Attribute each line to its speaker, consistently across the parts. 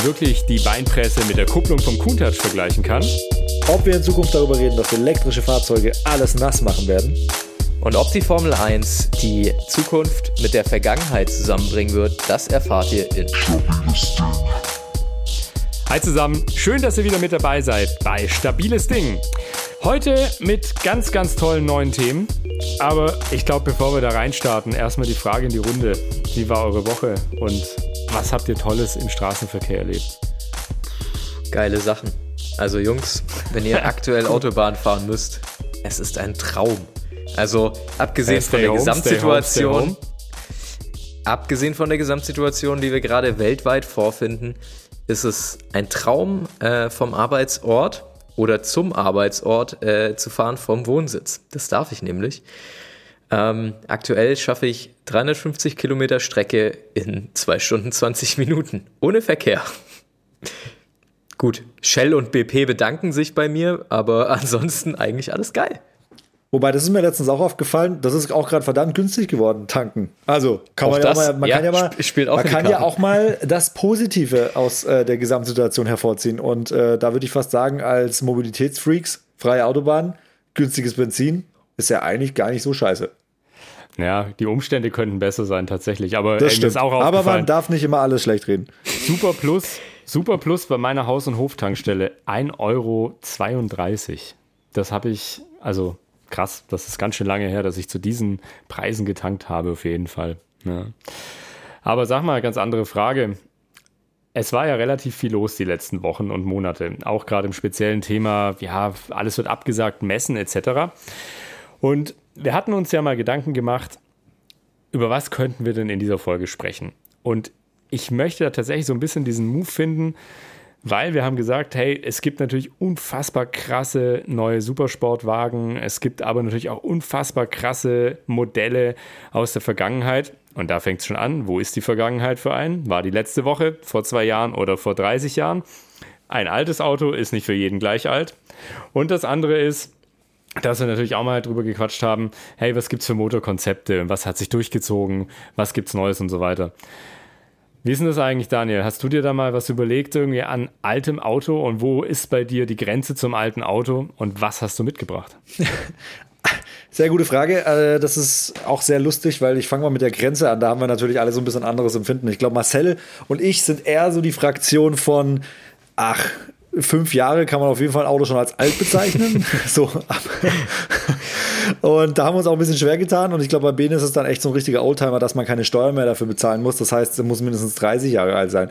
Speaker 1: man wirklich die Beinpresse mit der Kupplung vom Countach vergleichen kann.
Speaker 2: Ob wir in Zukunft darüber reden, dass elektrische Fahrzeuge alles nass machen werden.
Speaker 3: Und ob die Formel 1 die Zukunft mit der Vergangenheit zusammenbringen wird, das erfahrt ihr in
Speaker 1: Hi zusammen, schön, dass ihr wieder mit dabei seid bei Stabiles Ding. Heute mit ganz, ganz tollen neuen Themen. Aber ich glaube, bevor wir da reinstarten, erstmal die Frage in die Runde. Wie war eure Woche und was habt ihr Tolles im Straßenverkehr erlebt?
Speaker 3: Geile Sachen. Also Jungs, wenn ihr aktuell Autobahn fahren müsst, es ist ein Traum. Also abgesehen von der home, Gesamtsituation, home, abgesehen von der Gesamtsituation, die wir gerade weltweit vorfinden, ist es ein Traum äh, vom Arbeitsort oder zum Arbeitsort äh, zu fahren vom Wohnsitz. Das darf ich nämlich. Ähm, aktuell schaffe ich 350 Kilometer Strecke in 2 Stunden 20 Minuten. Ohne Verkehr. Gut, Shell und BP bedanken sich bei mir, aber ansonsten eigentlich alles geil.
Speaker 2: Wobei, das ist mir letztens auch aufgefallen, das ist auch gerade verdammt günstig geworden, tanken. Also kann auch man das, ja mal, man ja, kann ja mal, spielt auch man kann ja auch mal das Positive aus äh, der Gesamtsituation hervorziehen. Und äh, da würde ich fast sagen, als Mobilitätsfreaks, freie Autobahn, günstiges Benzin, ist ja eigentlich gar nicht so scheiße.
Speaker 1: Ja, die Umstände könnten besser sein tatsächlich, aber
Speaker 2: das stimmt. auch Aber man darf nicht immer alles schlecht reden.
Speaker 1: Super Plus, Super Plus bei meiner Haus- und Hoftankstelle 1,32 Euro. Das habe ich, also krass, das ist ganz schön lange her, dass ich zu diesen Preisen getankt habe, auf jeden Fall. Ja. Aber sag mal, ganz andere Frage. Es war ja relativ viel los die letzten Wochen und Monate, auch gerade im speziellen Thema, ja, alles wird abgesagt, Messen etc. Und wir hatten uns ja mal Gedanken gemacht, über was könnten wir denn in dieser Folge sprechen? Und ich möchte da tatsächlich so ein bisschen diesen Move finden, weil wir haben gesagt, hey, es gibt natürlich unfassbar krasse neue Supersportwagen, es gibt aber natürlich auch unfassbar krasse Modelle aus der Vergangenheit. Und da fängt es schon an. Wo ist die Vergangenheit für einen? War die letzte Woche, vor zwei Jahren oder vor 30 Jahren? Ein altes Auto ist nicht für jeden gleich alt. Und das andere ist, dass wir natürlich auch mal drüber gequatscht haben, hey, was gibt es für Motorkonzepte? Was hat sich durchgezogen? Was gibt es Neues und so weiter? Wie ist denn das eigentlich, Daniel? Hast du dir da mal was überlegt, irgendwie an altem Auto und wo ist bei dir die Grenze zum alten Auto und was hast du mitgebracht?
Speaker 2: Sehr gute Frage. Äh, das ist auch sehr lustig, weil ich fange mal mit der Grenze an. Da haben wir natürlich alle so ein bisschen anderes Empfinden. Ich glaube, Marcel und ich sind eher so die Fraktion von, ach, fünf Jahre kann man auf jeden Fall ein Auto schon als alt bezeichnen. so. Und da haben wir uns auch ein bisschen schwer getan. Und ich glaube, bei Bene ist es dann echt so ein richtiger Oldtimer, dass man keine Steuer mehr dafür bezahlen muss. Das heißt, es muss mindestens 30 Jahre alt sein.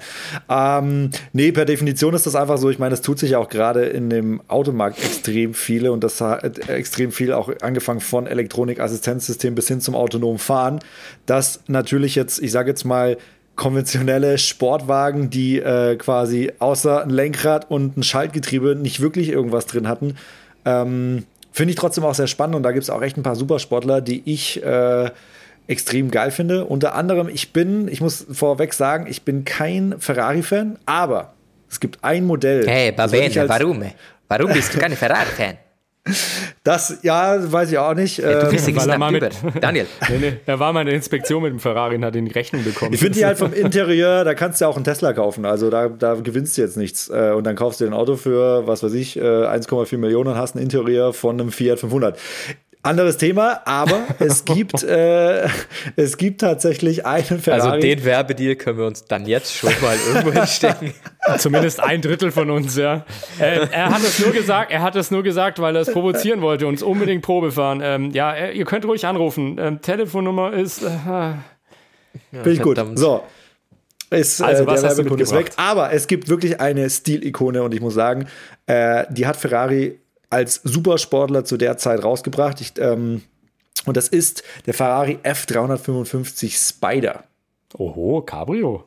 Speaker 2: Ähm, nee, per Definition ist das einfach so. Ich meine, es tut sich ja auch gerade in dem Automarkt extrem viele und das hat extrem viel auch angefangen von Elektronikassistenzsystem bis hin zum autonomen Fahren, dass natürlich jetzt, ich sage jetzt mal, konventionelle Sportwagen, die äh, quasi außer ein Lenkrad und ein Schaltgetriebe nicht wirklich irgendwas drin hatten. Ähm, Finde ich trotzdem auch sehr spannend und da gibt es auch echt ein paar Supersportler, die ich äh, extrem geil finde. Unter anderem, ich bin, ich muss vorweg sagen, ich bin kein Ferrari-Fan, aber es gibt ein Modell.
Speaker 3: Hey, Babene, warum? Warum bist du kein Ferrari-Fan?
Speaker 2: Das, ja, weiß ich auch nicht.
Speaker 3: Ja, du bist ähm, mal mit,
Speaker 1: Daniel. nee, nee, er war mal in der Inspektion mit dem Ferrari und hat in die Rechnung bekommen.
Speaker 2: Ich finde die halt vom Interieur, da kannst du ja auch einen Tesla kaufen. Also da, da gewinnst du jetzt nichts. Äh, und dann kaufst du ein Auto für, was weiß ich, 1,4 äh, Millionen und hast ein Interieur von einem Fiat 500. Anderes Thema, aber es gibt, äh, es gibt tatsächlich einen Ferrari.
Speaker 3: Also den Werbedeal können wir uns dann jetzt schon mal irgendwo hinstecken.
Speaker 1: Zumindest ein Drittel von uns, ja. Äh, er hat es nur gesagt, er hat es nur gesagt, weil er es provozieren wollte, uns unbedingt Probe fahren. Ähm, ja, äh, ihr könnt ruhig anrufen. Ähm, Telefonnummer ist. Äh,
Speaker 2: ja, Finde ich gut. So. Ist, also, äh, was der Werbekunden ist weg. Aber es gibt wirklich eine Stilikone und ich muss sagen, äh, die hat Ferrari als Supersportler zu der Zeit rausgebracht. Ich, ähm, und das ist der Ferrari F355 Spider.
Speaker 1: Oho, Cabrio.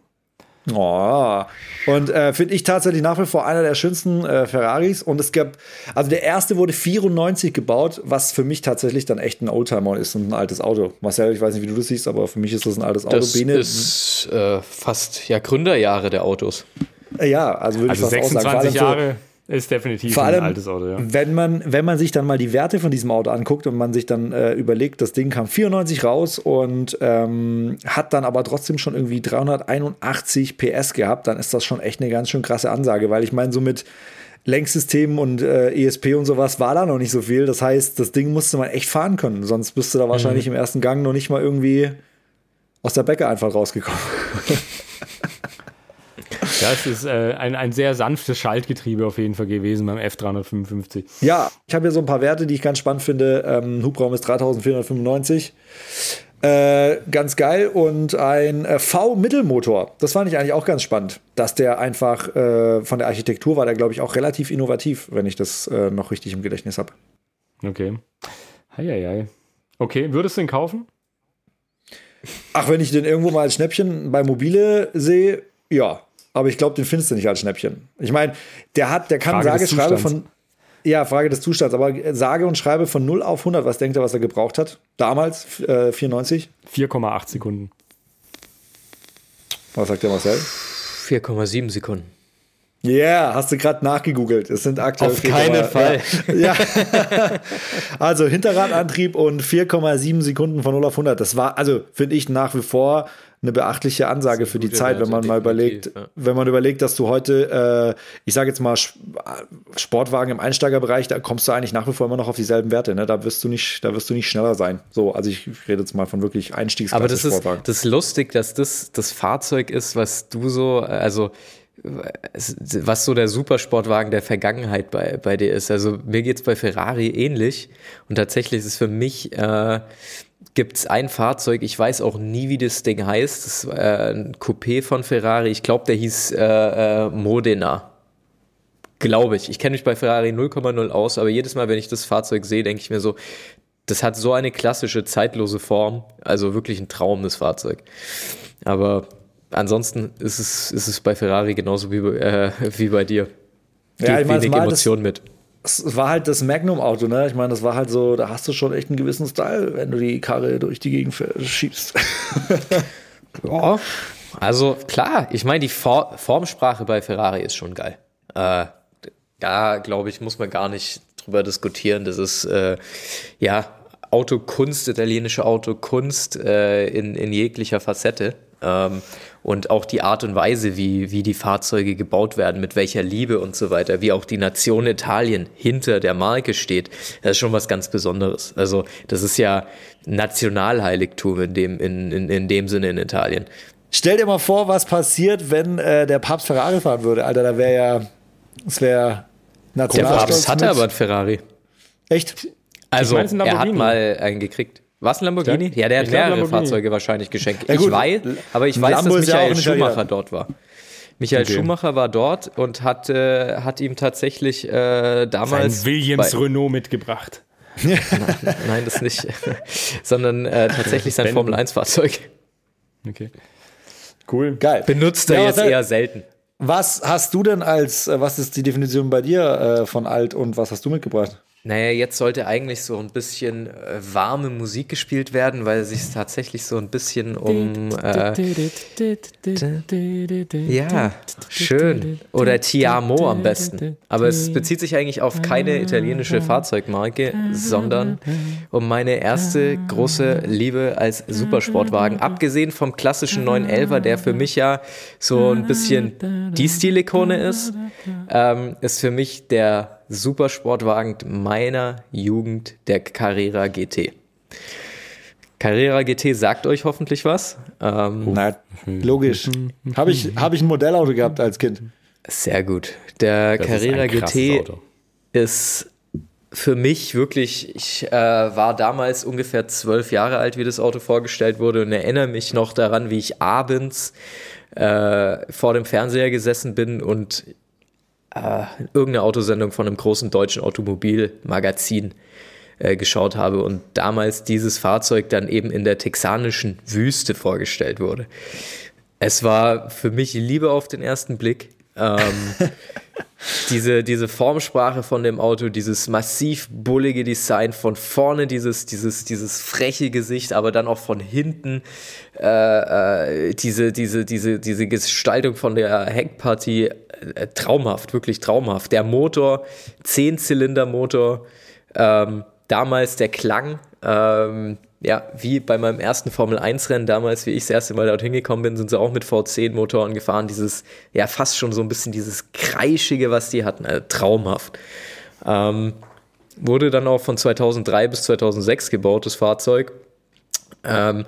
Speaker 2: Oh. Und äh, finde ich tatsächlich nach wie vor einer der schönsten äh, Ferraris. Und es gab, also der erste wurde 94 gebaut, was für mich tatsächlich dann echt ein Oldtimer ist und ein altes Auto. Marcel, ich weiß nicht, wie du das siehst, aber für mich ist das ein altes Auto.
Speaker 3: Das Bene, ist äh, fast ja Gründerjahre der Autos.
Speaker 2: Ja, also würde
Speaker 1: also
Speaker 2: ich fast
Speaker 1: 26
Speaker 2: auch sagen.
Speaker 1: Jahre. Ist definitiv
Speaker 2: Vor allem,
Speaker 1: ein altes Auto, ja.
Speaker 2: Wenn man, wenn man sich dann mal die Werte von diesem Auto anguckt und man sich dann äh, überlegt, das Ding kam 94 raus und ähm, hat dann aber trotzdem schon irgendwie 381 PS gehabt, dann ist das schon echt eine ganz schön krasse Ansage, weil ich meine, so mit Lenksystemen und äh, ESP und sowas war da noch nicht so viel. Das heißt, das Ding musste man echt fahren können, sonst bist du da wahrscheinlich mhm. im ersten Gang noch nicht mal irgendwie aus der Bäcke einfach rausgekommen.
Speaker 1: Ja, es ist äh, ein, ein sehr sanftes Schaltgetriebe auf jeden Fall gewesen beim F355.
Speaker 2: Ja, ich habe hier so ein paar Werte, die ich ganz spannend finde. Ähm, Hubraum ist 3495. Äh, ganz geil. Und ein äh, V-Mittelmotor. Das fand ich eigentlich auch ganz spannend. Dass der einfach äh, von der Architektur war, der glaube ich auch relativ innovativ, wenn ich das äh, noch richtig im Gedächtnis habe.
Speaker 1: Okay. Heieiei. Okay, würdest du den kaufen?
Speaker 2: Ach, wenn ich den irgendwo mal als Schnäppchen bei Mobile sehe, ja aber ich glaube, den findest du nicht als Schnäppchen. Ich meine, der hat, der kann Frage sage, schreibe von. Ja, Frage des Zustands, aber sage und schreibe von 0 auf 100, was denkt er, was er gebraucht hat? Damals, äh, 94?
Speaker 1: 4,8 Sekunden.
Speaker 2: Was sagt der Marcel?
Speaker 3: 4,7 Sekunden.
Speaker 2: Ja, yeah, hast du gerade nachgegoogelt. Es sind aktuell.
Speaker 3: Auf keinen Fall.
Speaker 2: Ja. ja. also Hinterradantrieb und 4,7 Sekunden von 0 auf 100. Das war, also finde ich nach wie vor eine beachtliche Ansage für die Zeit, wenn man mal überlegt, ja. wenn man überlegt, dass du heute, äh, ich sage jetzt mal, Sportwagen im Einsteigerbereich, da kommst du eigentlich nach wie vor immer noch auf dieselben Werte. Ne? Da wirst du nicht, da wirst du nicht schneller sein. So, also ich rede jetzt mal von wirklich Einstiegsklasse
Speaker 3: Aber das Sportwagen. ist das ist lustig, dass das das Fahrzeug ist, was du so, also was so der Supersportwagen der Vergangenheit bei, bei dir ist. Also mir geht es bei Ferrari ähnlich und tatsächlich ist es für mich äh, gibt es ein Fahrzeug, ich weiß auch nie, wie das Ding heißt. Das war äh, ein Coupé von Ferrari. Ich glaube, der hieß äh, äh, Modena. Glaube ich. Ich kenne mich bei Ferrari 0,0 aus, aber jedes Mal, wenn ich das Fahrzeug sehe, denke ich mir so, das hat so eine klassische, zeitlose Form. Also wirklich ein Traum, das Fahrzeug. Aber ansonsten ist es, ist es bei Ferrari genauso wie, äh, wie bei dir.
Speaker 2: Geht ja, ich meine, wenig Emotion mit es war halt das Magnum-Auto, ne? Ich meine, das war halt so, da hast du schon echt einen gewissen Style, wenn du die Karre durch die Gegend schiebst.
Speaker 3: ja, also klar, ich meine, die For Formsprache bei Ferrari ist schon geil. Äh, da, glaube ich, muss man gar nicht drüber diskutieren. Das ist, äh, ja, Autokunst, italienische Autokunst äh, in, in jeglicher Facette. Ähm, und auch die Art und Weise, wie, wie die Fahrzeuge gebaut werden, mit welcher Liebe und so weiter, wie auch die Nation Italien hinter der Marke steht, das ist schon was ganz Besonderes. Also das ist ja Nationalheiligtum in dem, in, in, in dem Sinne in Italien.
Speaker 2: Stell dir mal vor, was passiert, wenn äh, der Papst Ferrari fahren würde. Alter, da wäre ja, es wäre
Speaker 3: Nationalstolz. Der Papst hatte aber ein Ferrari.
Speaker 2: Echt?
Speaker 3: Also, er hat mal einen gekriegt. Was ein Lamborghini? Ja, der hat mehrere Fahrzeuge wahrscheinlich geschenkt. Ja, ich weiß, aber ich weiß, Lambo dass Michael Schumacher dort war. Michael okay. Schumacher war dort und hat, äh, hat ihm tatsächlich äh, damals.
Speaker 1: Sein Williams Renault mitgebracht.
Speaker 3: nein, nein, das nicht. Sondern äh, tatsächlich sein Formel 1 Fahrzeug.
Speaker 1: Okay. Cool.
Speaker 3: Geil. Benutzt er ja, jetzt eher selten.
Speaker 2: Was hast du denn als, äh, was ist die Definition bei dir äh, von alt und was hast du mitgebracht?
Speaker 3: Naja, jetzt sollte eigentlich so ein bisschen äh, warme Musik gespielt werden, weil es sich tatsächlich so ein bisschen um. Äh, ja, schön. Oder Tiamo am besten. Aber es bezieht sich eigentlich auf keine italienische Fahrzeugmarke, sondern um meine erste große Liebe als Supersportwagen. Abgesehen vom klassischen 911er, der für mich ja so ein bisschen die Stilikone ist, ähm, ist für mich der Supersportwagen meiner Jugend, der Carrera GT. Carrera GT sagt euch hoffentlich was.
Speaker 2: Ähm, Na, logisch. Habe ich, hab ich ein Modellauto gehabt als Kind.
Speaker 3: Sehr gut. Der das Carrera ist GT Auto. ist für mich wirklich, ich äh, war damals ungefähr zwölf Jahre alt, wie das Auto vorgestellt wurde und erinnere mich noch daran, wie ich abends äh, vor dem Fernseher gesessen bin und äh, irgendeine Autosendung von einem großen deutschen Automobilmagazin äh, geschaut habe und damals dieses Fahrzeug dann eben in der texanischen Wüste vorgestellt wurde. Es war für mich Liebe auf den ersten Blick. Ähm, diese, diese Formsprache von dem Auto, dieses massiv bullige Design, von vorne dieses, dieses, dieses freche Gesicht, aber dann auch von hinten äh, äh, diese, diese, diese, diese Gestaltung von der Heckpartie äh, traumhaft, wirklich traumhaft. Der Motor, 10-Zylinder-Motor, ähm, damals der Klang, ähm, ja, wie bei meinem ersten Formel-1-Rennen damals, wie ich das erste Mal dorthin gekommen bin, sind sie auch mit V10-Motoren gefahren. Dieses, ja, fast schon so ein bisschen dieses Kreischige, was die hatten. Also, traumhaft. Ähm, wurde dann auch von 2003 bis 2006 gebaut, das Fahrzeug. Ähm,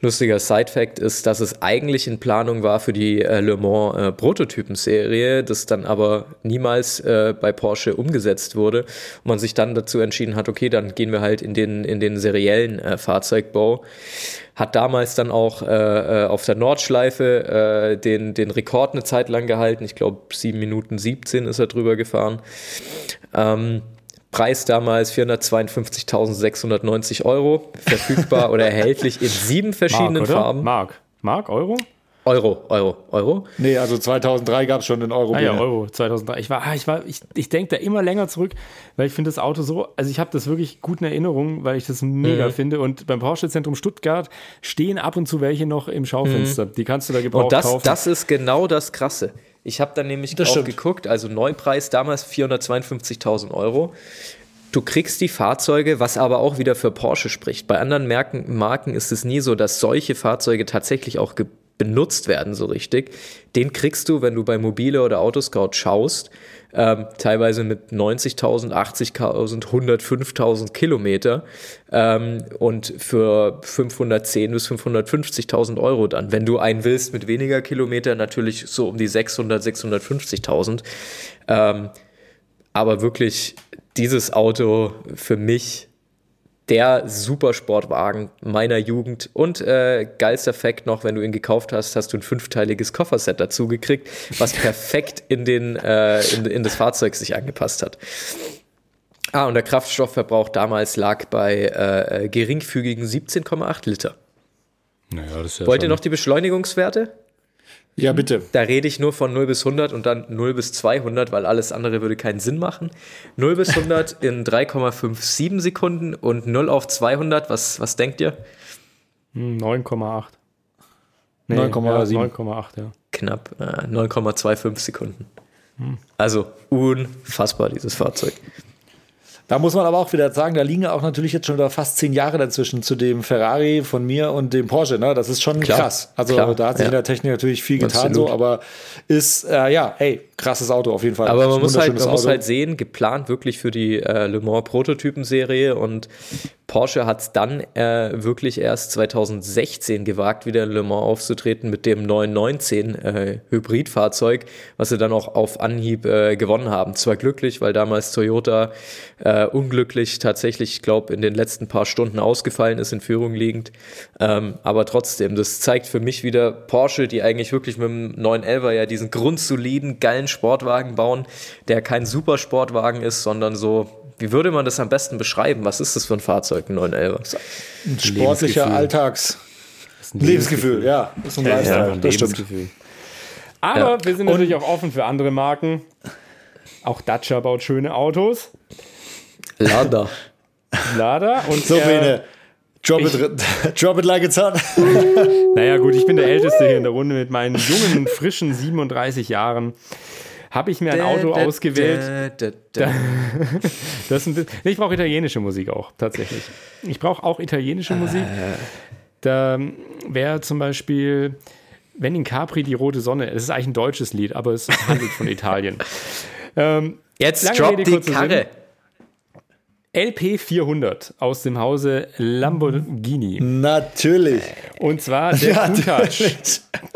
Speaker 3: lustiger Side-Fact ist, dass es eigentlich in Planung war für die äh, Le Mans äh, Prototypen-Serie, das dann aber niemals äh, bei Porsche umgesetzt wurde und man sich dann dazu entschieden hat, okay, dann gehen wir halt in den, in den seriellen äh, Fahrzeugbau. Hat damals dann auch äh, äh, auf der Nordschleife den, den Rekord eine Zeit lang gehalten. Ich glaube, 7 Minuten 17 ist er drüber gefahren. Ähm, Preis damals 452.690 Euro, verfügbar oder erhältlich in sieben verschiedenen
Speaker 1: Mark,
Speaker 3: Farben.
Speaker 1: Mark, Mark, Euro?
Speaker 3: Euro, Euro, Euro.
Speaker 2: Nee, also 2003 gab es schon den Euro.
Speaker 1: Ah, ja, Euro, 2003. Ich war, ah, ich war, ich, ich denke da immer länger zurück, weil ich finde das Auto so, also ich habe das wirklich gut in Erinnerung, weil ich das mega mhm. finde. Und beim Porsche Zentrum Stuttgart stehen ab und zu welche noch im Schaufenster. Mhm. Die kannst du da gebraucht
Speaker 3: und das,
Speaker 1: kaufen.
Speaker 3: das ist genau das Krasse. Ich habe dann nämlich das auch stimmt. geguckt, also Neupreis damals 452.000 Euro. Du kriegst die Fahrzeuge, was aber auch wieder für Porsche spricht. Bei anderen Marken, Marken ist es nie so, dass solche Fahrzeuge tatsächlich auch benutzt werden so richtig. Den kriegst du, wenn du bei Mobile oder Autoscout schaust, ähm, teilweise mit 90.000, 80.000, 105.000 Kilometer ähm, und für 510 bis 550.000 Euro dann. Wenn du einen willst mit weniger Kilometer, natürlich so um die 600, 650.000. Ähm, aber wirklich dieses Auto für mich der Supersportwagen meiner Jugend. Und äh, geilster Fakt noch, wenn du ihn gekauft hast, hast du ein fünfteiliges Kofferset dazu gekriegt, was perfekt in, den, äh, in, in das Fahrzeug sich angepasst hat. Ah, und der Kraftstoffverbrauch damals lag bei äh, geringfügigen 17,8 Liter. Naja, das ist ja Wollt ihr noch die Beschleunigungswerte?
Speaker 2: Ja, bitte.
Speaker 3: Da rede ich nur von 0 bis 100 und dann 0 bis 200, weil alles andere würde keinen Sinn machen. 0 bis 100 in 3,57 Sekunden und 0 auf 200, was, was denkt ihr?
Speaker 1: 9,8.
Speaker 3: Nee, 9,7. Ja, ja. Knapp, äh, 9,25 Sekunden. Hm. Also unfassbar, dieses Fahrzeug.
Speaker 2: Da muss man aber auch wieder sagen, da liegen auch natürlich jetzt schon wieder fast zehn Jahre dazwischen zu dem Ferrari von mir und dem Porsche. Ne? Das ist schon klar, krass. Also klar, da hat sich ja. in der Technik natürlich viel getan, Absolut. so, aber ist, äh, ja, hey, krasses Auto auf jeden Fall.
Speaker 3: Aber man, muss halt, man muss halt sehen, geplant wirklich für die äh, Le Mans Prototypen-Serie und Porsche hat es dann äh, wirklich erst 2016 gewagt, wieder in Le Mans aufzutreten mit dem 919 äh, Hybridfahrzeug, was sie dann auch auf Anhieb äh, gewonnen haben. Zwar glücklich, weil damals Toyota äh, unglücklich tatsächlich, ich glaube, in den letzten paar Stunden ausgefallen ist, in Führung liegend. Ähm, aber trotzdem, das zeigt für mich wieder Porsche, die eigentlich wirklich mit dem 911er ja diesen grundsoliden, geilen Sportwagen bauen, der kein Supersportwagen ist, sondern so wie würde man das am besten beschreiben? Was ist das für ein Fahrzeug, ein 911?
Speaker 2: Ein sportlicher Alltags. Lebensgefühl. Lebensgefühl, ja. Das ist ein Lifestyle, ja, das stimmt.
Speaker 1: Aber ja. wir sind natürlich Und, auch offen für andere Marken. Auch Dacia baut schöne Autos.
Speaker 3: Lada.
Speaker 1: Lada.
Speaker 2: Und so, Bene. Drop it, drop it like it's hot.
Speaker 1: naja, gut, ich bin der Älteste hier in der Runde mit meinen jungen, frischen 37 Jahren habe ich mir ein Auto ausgewählt. Da, da, das ein bisschen, ich brauche italienische Musik auch, tatsächlich. Ich brauche auch italienische Musik. Ah. Da wäre zum Beispiel, wenn in Capri die rote Sonne, es ist eigentlich ein deutsches Lied, aber es handelt von Italien.
Speaker 3: Ähm, Jetzt drop die Karre.
Speaker 1: LP 400 aus dem Hause Lamborghini.
Speaker 2: Natürlich.
Speaker 1: Und zwar der Countach.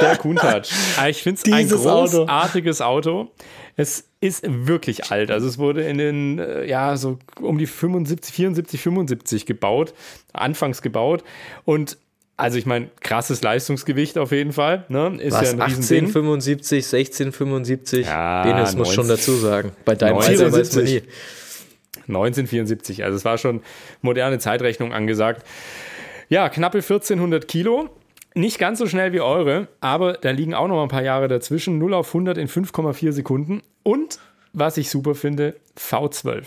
Speaker 1: Der Countach. Ah, ich finde es ein großartiges Auto. Auto. Es ist wirklich alt. Also es wurde in den, äh, ja, so um die 75, 74, 75 gebaut. Anfangs gebaut. Und also ich meine, krasses Leistungsgewicht auf jeden Fall. Ne?
Speaker 3: Ist Was, ja ein 1875, 1675? Ja, Benes muss schon dazu sagen. Bei deinem Alter weiß man nie.
Speaker 1: 1974. Also es war schon moderne Zeitrechnung angesagt. Ja, knappe 1400 Kilo. Nicht ganz so schnell wie eure, aber da liegen auch noch ein paar Jahre dazwischen. 0 auf 100 in 5,4 Sekunden. Und was ich super finde, V12.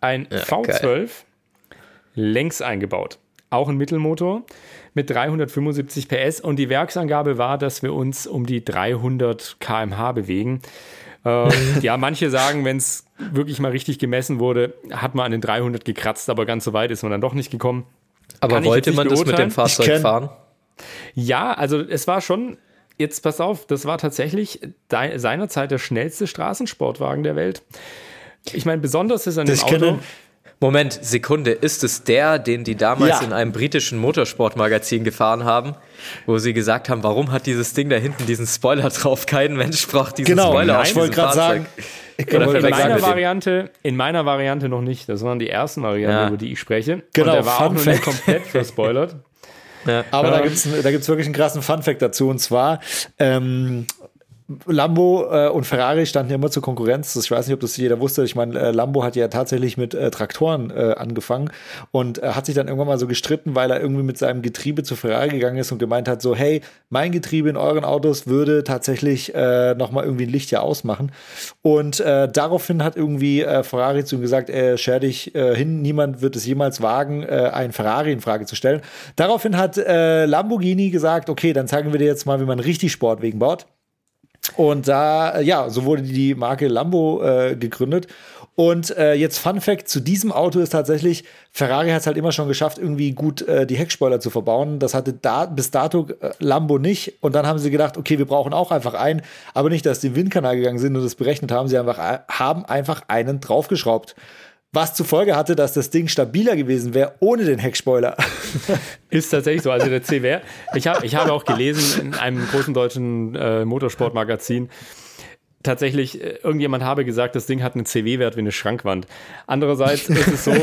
Speaker 1: Ein ja, V12 geil. längs eingebaut. Auch ein Mittelmotor mit 375 PS und die Werksangabe war, dass wir uns um die 300 km/h bewegen. Ähm, ja, manche sagen, wenn es wirklich mal richtig gemessen wurde, hat man an den 300 gekratzt, aber ganz so weit ist man dann doch nicht gekommen.
Speaker 3: Aber Kann wollte man das mit dem Fahrzeug fahren?
Speaker 1: Ja, also es war schon, jetzt pass auf, das war tatsächlich seinerzeit der schnellste Straßensportwagen der Welt. Ich meine, besonders ist an dem Auto.
Speaker 3: Moment, Sekunde, ist es der, den die damals ja. in einem britischen Motorsportmagazin gefahren haben, wo sie gesagt haben, warum hat dieses Ding da hinten diesen Spoiler drauf? Kein Mensch braucht diesen
Speaker 2: genau,
Speaker 3: Spoiler
Speaker 2: auf Ich wollte gerade sagen,
Speaker 1: oder in meiner Variante, in meiner Variante noch nicht. Das waren die ersten Varianten, ja. über die ich spreche.
Speaker 2: Genau,
Speaker 1: Und der war Fun auch noch nicht komplett verspoilert.
Speaker 2: Ja. Aber ja. da gibt es da gibt's wirklich einen krassen Fun-Fact dazu. Und zwar, ähm, Lambo äh, und Ferrari standen ja immer zur Konkurrenz. Ich weiß nicht, ob das jeder wusste. Ich meine, äh, Lambo hat ja tatsächlich mit äh, Traktoren äh, angefangen und äh, hat sich dann irgendwann mal so gestritten, weil er irgendwie mit seinem Getriebe zu Ferrari gegangen ist und gemeint hat, so, hey, mein Getriebe in euren Autos würde tatsächlich äh, nochmal irgendwie ein Licht hier ausmachen. Und äh, daraufhin hat irgendwie äh, Ferrari zu ihm gesagt, äh, scher dich äh, hin, niemand wird es jemals wagen, äh, einen Ferrari in Frage zu stellen. Daraufhin hat äh, Lamborghini gesagt, okay, dann zeigen wir dir jetzt mal, wie man richtig Sportwegen baut. Und da, ja, so wurde die Marke Lambo äh, gegründet. Und äh, jetzt Fun Fact zu diesem Auto ist tatsächlich, Ferrari hat es halt immer schon geschafft, irgendwie gut äh, die Heckspoiler zu verbauen. Das hatte da bis dato äh, Lambo nicht. Und dann haben sie gedacht, okay, wir brauchen auch einfach einen, aber nicht, dass in den Windkanal gegangen sind und das berechnet haben. Sie einfach, äh, haben einfach einen draufgeschraubt. Was zur Folge hatte, dass das Ding stabiler gewesen wäre ohne den Heckspoiler.
Speaker 1: Ist tatsächlich so. Also der CWR, ich, hab, ich habe auch gelesen in einem großen deutschen äh, Motorsportmagazin, tatsächlich, äh, irgendjemand habe gesagt, das Ding hat einen CW-Wert wie eine Schrankwand. Andererseits ist es so,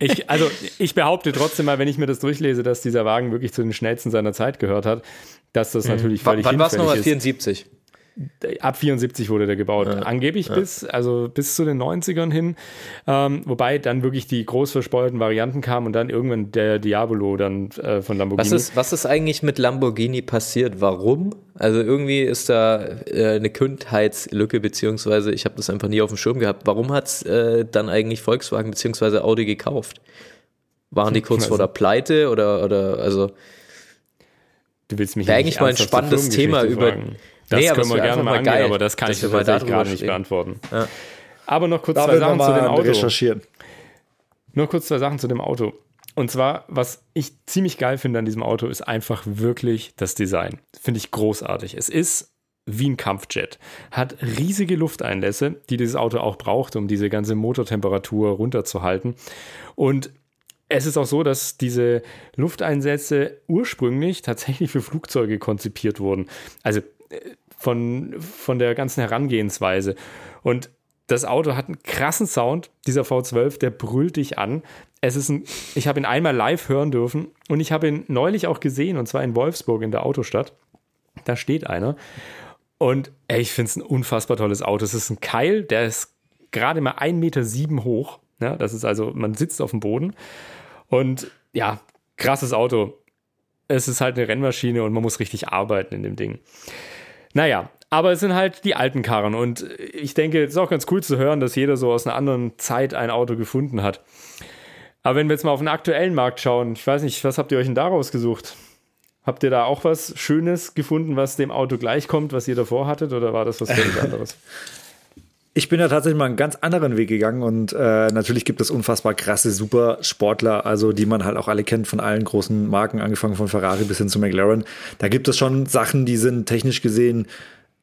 Speaker 1: ich, also ich behaupte trotzdem mal, wenn ich mir das durchlese, dass dieser Wagen wirklich zu den schnellsten seiner Zeit gehört hat, dass das mhm. natürlich völlig
Speaker 3: Wann war es nochmal 74?
Speaker 1: Ab 74 wurde der gebaut. Ja, Angeblich ja. bis, also bis zu den 90ern hin. Ähm, wobei dann wirklich die groß verspeuerten Varianten kamen und dann irgendwann der Diabolo dann äh, von Lamborghini.
Speaker 3: Was ist, was ist eigentlich mit Lamborghini passiert? Warum? Also irgendwie ist da äh, eine Kündheitslücke, beziehungsweise ich habe das einfach nie auf dem Schirm gehabt. Warum hat es äh, dann eigentlich Volkswagen beziehungsweise Audi gekauft? Waren die kurz vor der Pleite oder, oder also
Speaker 1: Du willst mich
Speaker 3: Wäre eigentlich mal ein spannendes Thema über, fragen.
Speaker 1: Das nee, können wir gerne mal angehen, geil, aber das kann ich tatsächlich gerade nicht beantworten. Ja. Aber noch kurz da zwei Sachen zu dem Auto. Recherchieren. Nur kurz zwei Sachen zu dem Auto. Und zwar, was ich ziemlich geil finde an diesem Auto, ist einfach wirklich das Design. Finde ich großartig. Es ist wie ein Kampfjet. Hat riesige Lufteinlässe, die dieses Auto auch braucht, um diese ganze Motortemperatur runterzuhalten. Und es ist auch so, dass diese Lufteinsätze ursprünglich tatsächlich für Flugzeuge konzipiert wurden. Also von, von der ganzen Herangehensweise. Und das Auto hat einen krassen Sound, dieser V12, der brüllt dich an. Es ist ein, ich habe ihn einmal live hören dürfen und ich habe ihn neulich auch gesehen, und zwar in Wolfsburg in der Autostadt. Da steht einer. Und ey, ich finde es ein unfassbar tolles Auto. Es ist ein Keil, der ist gerade mal 1,7 Meter hoch. Ja, das ist also, man sitzt auf dem Boden. Und ja, krasses Auto. Es ist halt eine Rennmaschine und man muss richtig arbeiten in dem Ding. Naja, aber es sind halt die alten Karren und ich denke, es ist auch ganz cool zu hören, dass jeder so aus einer anderen Zeit ein Auto gefunden hat. Aber wenn wir jetzt mal auf den aktuellen Markt schauen, ich weiß nicht, was habt ihr euch denn daraus gesucht? Habt ihr da auch was Schönes gefunden, was dem Auto gleichkommt, was ihr davor hattet, oder war das was völlig anderes?
Speaker 2: Ich bin ja tatsächlich mal einen ganz anderen Weg gegangen und äh, natürlich gibt es unfassbar krasse Supersportler, also die man halt auch alle kennt von allen großen Marken, angefangen von Ferrari bis hin zu McLaren. Da gibt es schon Sachen, die sind technisch gesehen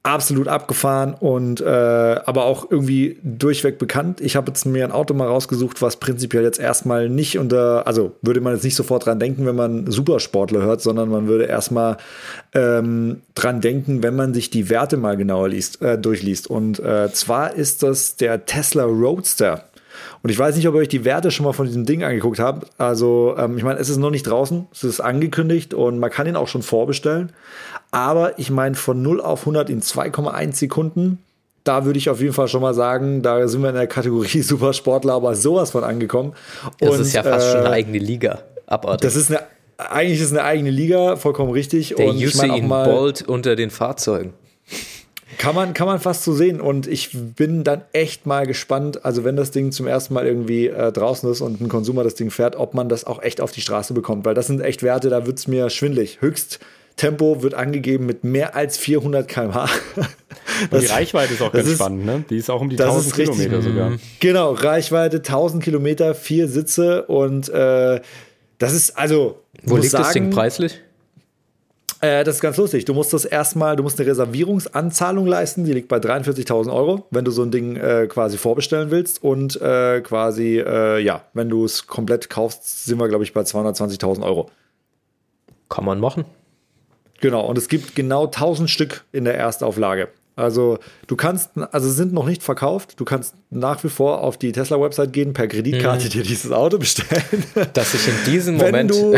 Speaker 2: absolut abgefahren und äh, aber auch irgendwie durchweg bekannt. Ich habe jetzt mir ein Auto mal rausgesucht, was prinzipiell jetzt erstmal nicht unter, also würde man jetzt nicht sofort dran denken, wenn man Supersportler hört, sondern man würde erstmal ähm, dran denken, wenn man sich die Werte mal genauer liest, äh, durchliest. Und äh, zwar ist das der Tesla Roadster. Und ich weiß nicht, ob ihr euch die Werte schon mal von diesem Ding angeguckt habt. Also, ähm, ich meine, es ist noch nicht draußen, es ist angekündigt und man kann ihn auch schon vorbestellen. Aber ich meine, von 0 auf 100 in 2,1 Sekunden, da würde ich auf jeden Fall schon mal sagen, da sind wir in der Kategorie Supersportler aber sowas von angekommen.
Speaker 3: Das und, ist ja fast äh, schon eine eigene Liga. Abartig.
Speaker 2: Das ist eine, eigentlich ist eine eigene Liga, vollkommen richtig.
Speaker 3: Der und Usain ich mein mal, Bolt unter den Fahrzeugen.
Speaker 2: Kann man, kann man fast so sehen. Und ich bin dann echt mal gespannt, also wenn das Ding zum ersten Mal irgendwie äh, draußen ist und ein Konsumer das Ding fährt, ob man das auch echt auf die Straße bekommt. Weil das sind echt Werte, da wird es mir schwindlig. Höchst Tempo wird angegeben mit mehr als 400 km/h.
Speaker 1: Die Reichweite ist auch ganz ist, spannend, ne? Die ist auch um die 1000 Kilometer richtig, sogar.
Speaker 2: Genau, Reichweite 1000 Kilometer, vier Sitze und äh, das ist also.
Speaker 3: Wo liegt sagen, das Ding preislich?
Speaker 2: Äh, das ist ganz lustig. Du musst das erstmal, du musst eine Reservierungsanzahlung leisten, die liegt bei 43.000 Euro, wenn du so ein Ding äh, quasi vorbestellen willst. Und äh, quasi, äh, ja, wenn du es komplett kaufst, sind wir, glaube ich, bei 220.000 Euro.
Speaker 3: Kann man machen.
Speaker 2: Genau, und es gibt genau 1000 Stück in der Erstauflage. Also du kannst, also sind noch nicht verkauft. Du kannst nach wie vor auf die Tesla-Website gehen, per Kreditkarte mhm. dir dieses Auto bestellen.
Speaker 3: Dass ich in diesem Moment. Wenn du,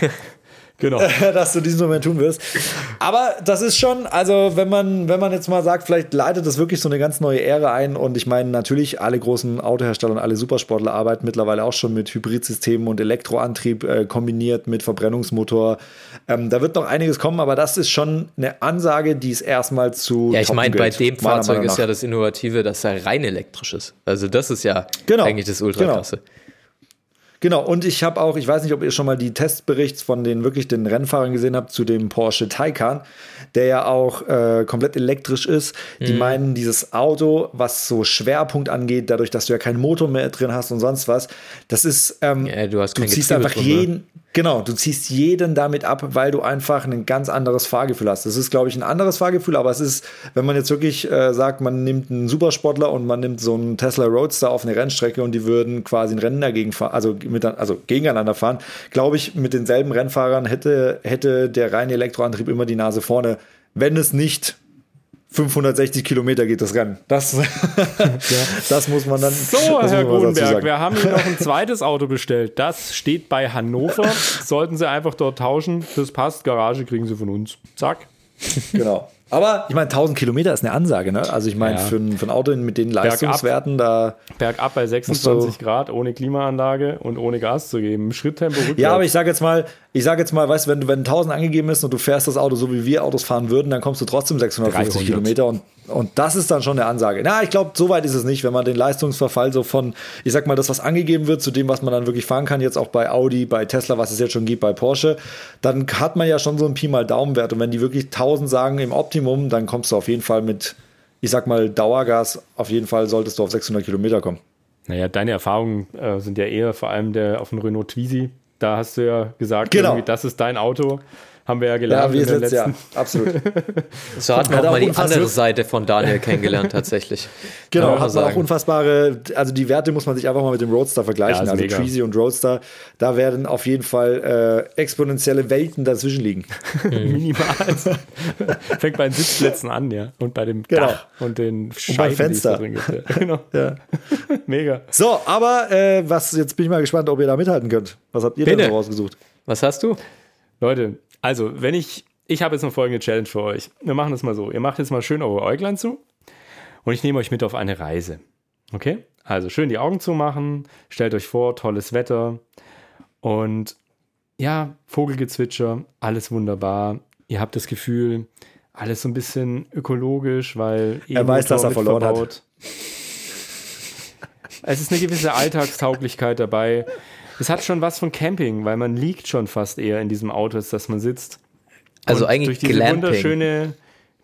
Speaker 2: Genau. dass du diesen Moment tun wirst. Aber das ist schon, also wenn man, wenn man jetzt mal sagt, vielleicht leitet das wirklich so eine ganz neue Ära ein. Und ich meine, natürlich, alle großen Autohersteller und alle Supersportler arbeiten mittlerweile auch schon mit Hybridsystemen und Elektroantrieb äh, kombiniert mit Verbrennungsmotor. Ähm, da wird noch einiges kommen, aber das ist schon eine Ansage, die es erstmal zu.
Speaker 3: Ja, ich meine, bei dem Fahrzeug ist ja das Innovative, dass er rein elektrisch ist. Also, das ist ja genau. eigentlich das Ultraklasse. Genau.
Speaker 2: Genau, und ich habe auch, ich weiß nicht, ob ihr schon mal die Testberichts von den wirklich den Rennfahrern gesehen habt zu dem Porsche Taycan, der ja auch äh, komplett elektrisch ist. Die mhm. meinen, dieses Auto, was so Schwerpunkt angeht, dadurch, dass du ja keinen Motor mehr drin hast und sonst was, das ist, ähm,
Speaker 3: ja, du, hast
Speaker 2: du ziehst einfach drin, jeden, Genau, du ziehst jeden damit ab, weil du einfach ein ganz anderes Fahrgefühl hast. Das ist, glaube ich, ein anderes Fahrgefühl, aber es ist, wenn man jetzt wirklich äh, sagt, man nimmt einen Supersportler und man nimmt so einen Tesla Roadster auf eine Rennstrecke und die würden quasi ein Rennen dagegen fahren, also, mit, also gegeneinander fahren, glaube ich, mit denselben Rennfahrern hätte, hätte der reine Elektroantrieb immer die Nase vorne, wenn es nicht 560 Kilometer geht das Rennen. Das, ja. das muss man dann.
Speaker 1: So, Herr Grunberg, wir haben hier noch ein zweites Auto bestellt. Das steht bei Hannover. Sollten Sie einfach dort tauschen. Das passt. Garage kriegen Sie von uns. Zack.
Speaker 2: Genau. Aber ich meine, 1000 Kilometer ist eine Ansage, ne? Also ich meine, ja. für, ein, für ein Auto mit den Leistungswerten
Speaker 1: bergab, da. Bergab bei 26 Grad, ohne Klimaanlage und ohne Gas zu geben. Schritttempo rückwärts.
Speaker 2: Ja, aber ich sage jetzt mal, ich sage jetzt mal, weißt du, wenn, wenn 1000 angegeben ist und du fährst das Auto so wie wir Autos fahren würden, dann kommst du trotzdem 650 300. Kilometer und, und das ist dann schon eine Ansage. Na, ich glaube, so weit ist es nicht, wenn man den Leistungsverfall so von, ich sag mal, das, was angegeben wird, zu dem, was man dann wirklich fahren kann, jetzt auch bei Audi, bei Tesla, was es jetzt schon gibt, bei Porsche, dann hat man ja schon so ein Pi mal Daumenwert. Und wenn die wirklich 1000 sagen im Optimum, dann kommst du auf jeden Fall mit, ich sag mal, Dauergas, auf jeden Fall solltest du auf 600 Kilometer kommen.
Speaker 1: Naja, deine Erfahrungen äh, sind ja eher vor allem der auf dem Renault Twizy. Da hast du ja gesagt,
Speaker 2: genau.
Speaker 1: das ist dein Auto. Haben wir ja gelernt.
Speaker 2: Ja, wir sind ja, absolut.
Speaker 3: so hat man auch mal die andere Seite von Daniel kennengelernt, tatsächlich.
Speaker 2: Genau, hat man auch unfassbare, also die Werte muss man sich einfach mal mit dem Roadster vergleichen. Ja, also mega. Treasy und Roadster, da werden auf jeden Fall äh, exponentielle Welten dazwischen liegen.
Speaker 1: Minimal. Fängt bei den Sitzplätzen an, ja. Und bei dem genau. Dach und den Scheiben, und
Speaker 2: Fenster.
Speaker 1: die es da drin gibt. Genau. Ja. Mega.
Speaker 2: So, aber äh, was, jetzt bin ich mal gespannt, ob ihr da mithalten könnt. Was habt ihr Bitte. denn so rausgesucht?
Speaker 3: Was hast du?
Speaker 1: Leute, also, wenn ich, ich habe jetzt eine folgende Challenge für euch. Wir machen das mal so. Ihr macht jetzt mal schön eure Äuglein zu und ich nehme euch mit auf eine Reise. Okay? Also schön die Augen zumachen, stellt euch vor, tolles Wetter und ja, Vogelgezwitscher, alles wunderbar. Ihr habt das Gefühl, alles so ein bisschen ökologisch, weil
Speaker 2: er weiß, dass er verloren hat.
Speaker 1: Es ist eine gewisse Alltagstauglichkeit dabei. Es hat schon was von Camping, weil man liegt schon fast eher in diesem Auto, als dass man sitzt.
Speaker 3: Also Und eigentlich durch
Speaker 1: diese
Speaker 3: Glamping.
Speaker 1: wunderschöne,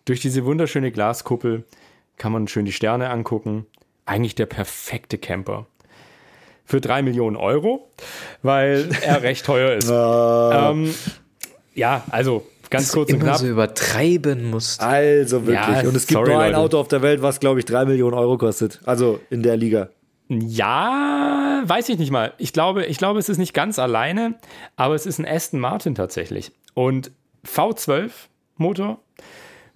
Speaker 1: durch diese wunderschöne Glaskuppel kann man schön die Sterne angucken. Eigentlich der perfekte Camper. Für drei Millionen Euro, weil er recht teuer ist. ähm, ja, also ganz kurz und knapp.
Speaker 3: so übertreiben musst.
Speaker 2: Also wirklich. Ja, und es gibt sorry, nur ein Leute. Auto auf der Welt, was glaube ich drei Millionen Euro kostet. Also in der Liga.
Speaker 1: Ja, weiß ich nicht mal. Ich glaube, ich glaube, es ist nicht ganz alleine, aber es ist ein Aston Martin tatsächlich. Und V12 Motor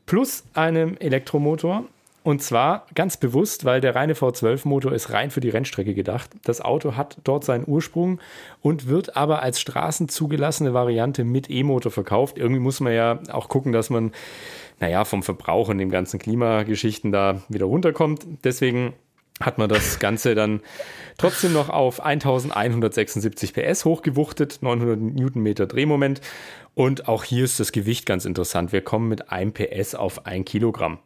Speaker 1: plus einem Elektromotor. Und zwar ganz bewusst, weil der reine V12-Motor ist rein für die Rennstrecke gedacht. Das Auto hat dort seinen Ursprung und wird aber als straßenzugelassene Variante mit E-Motor verkauft. Irgendwie muss man ja auch gucken, dass man, naja, vom Verbrauch und den ganzen Klimageschichten da wieder runterkommt. Deswegen hat man das Ganze dann trotzdem noch auf 1176 PS hochgewuchtet, 900 Newtonmeter Drehmoment. Und auch hier ist das Gewicht ganz interessant. Wir kommen mit 1 PS auf 1 Kilogramm.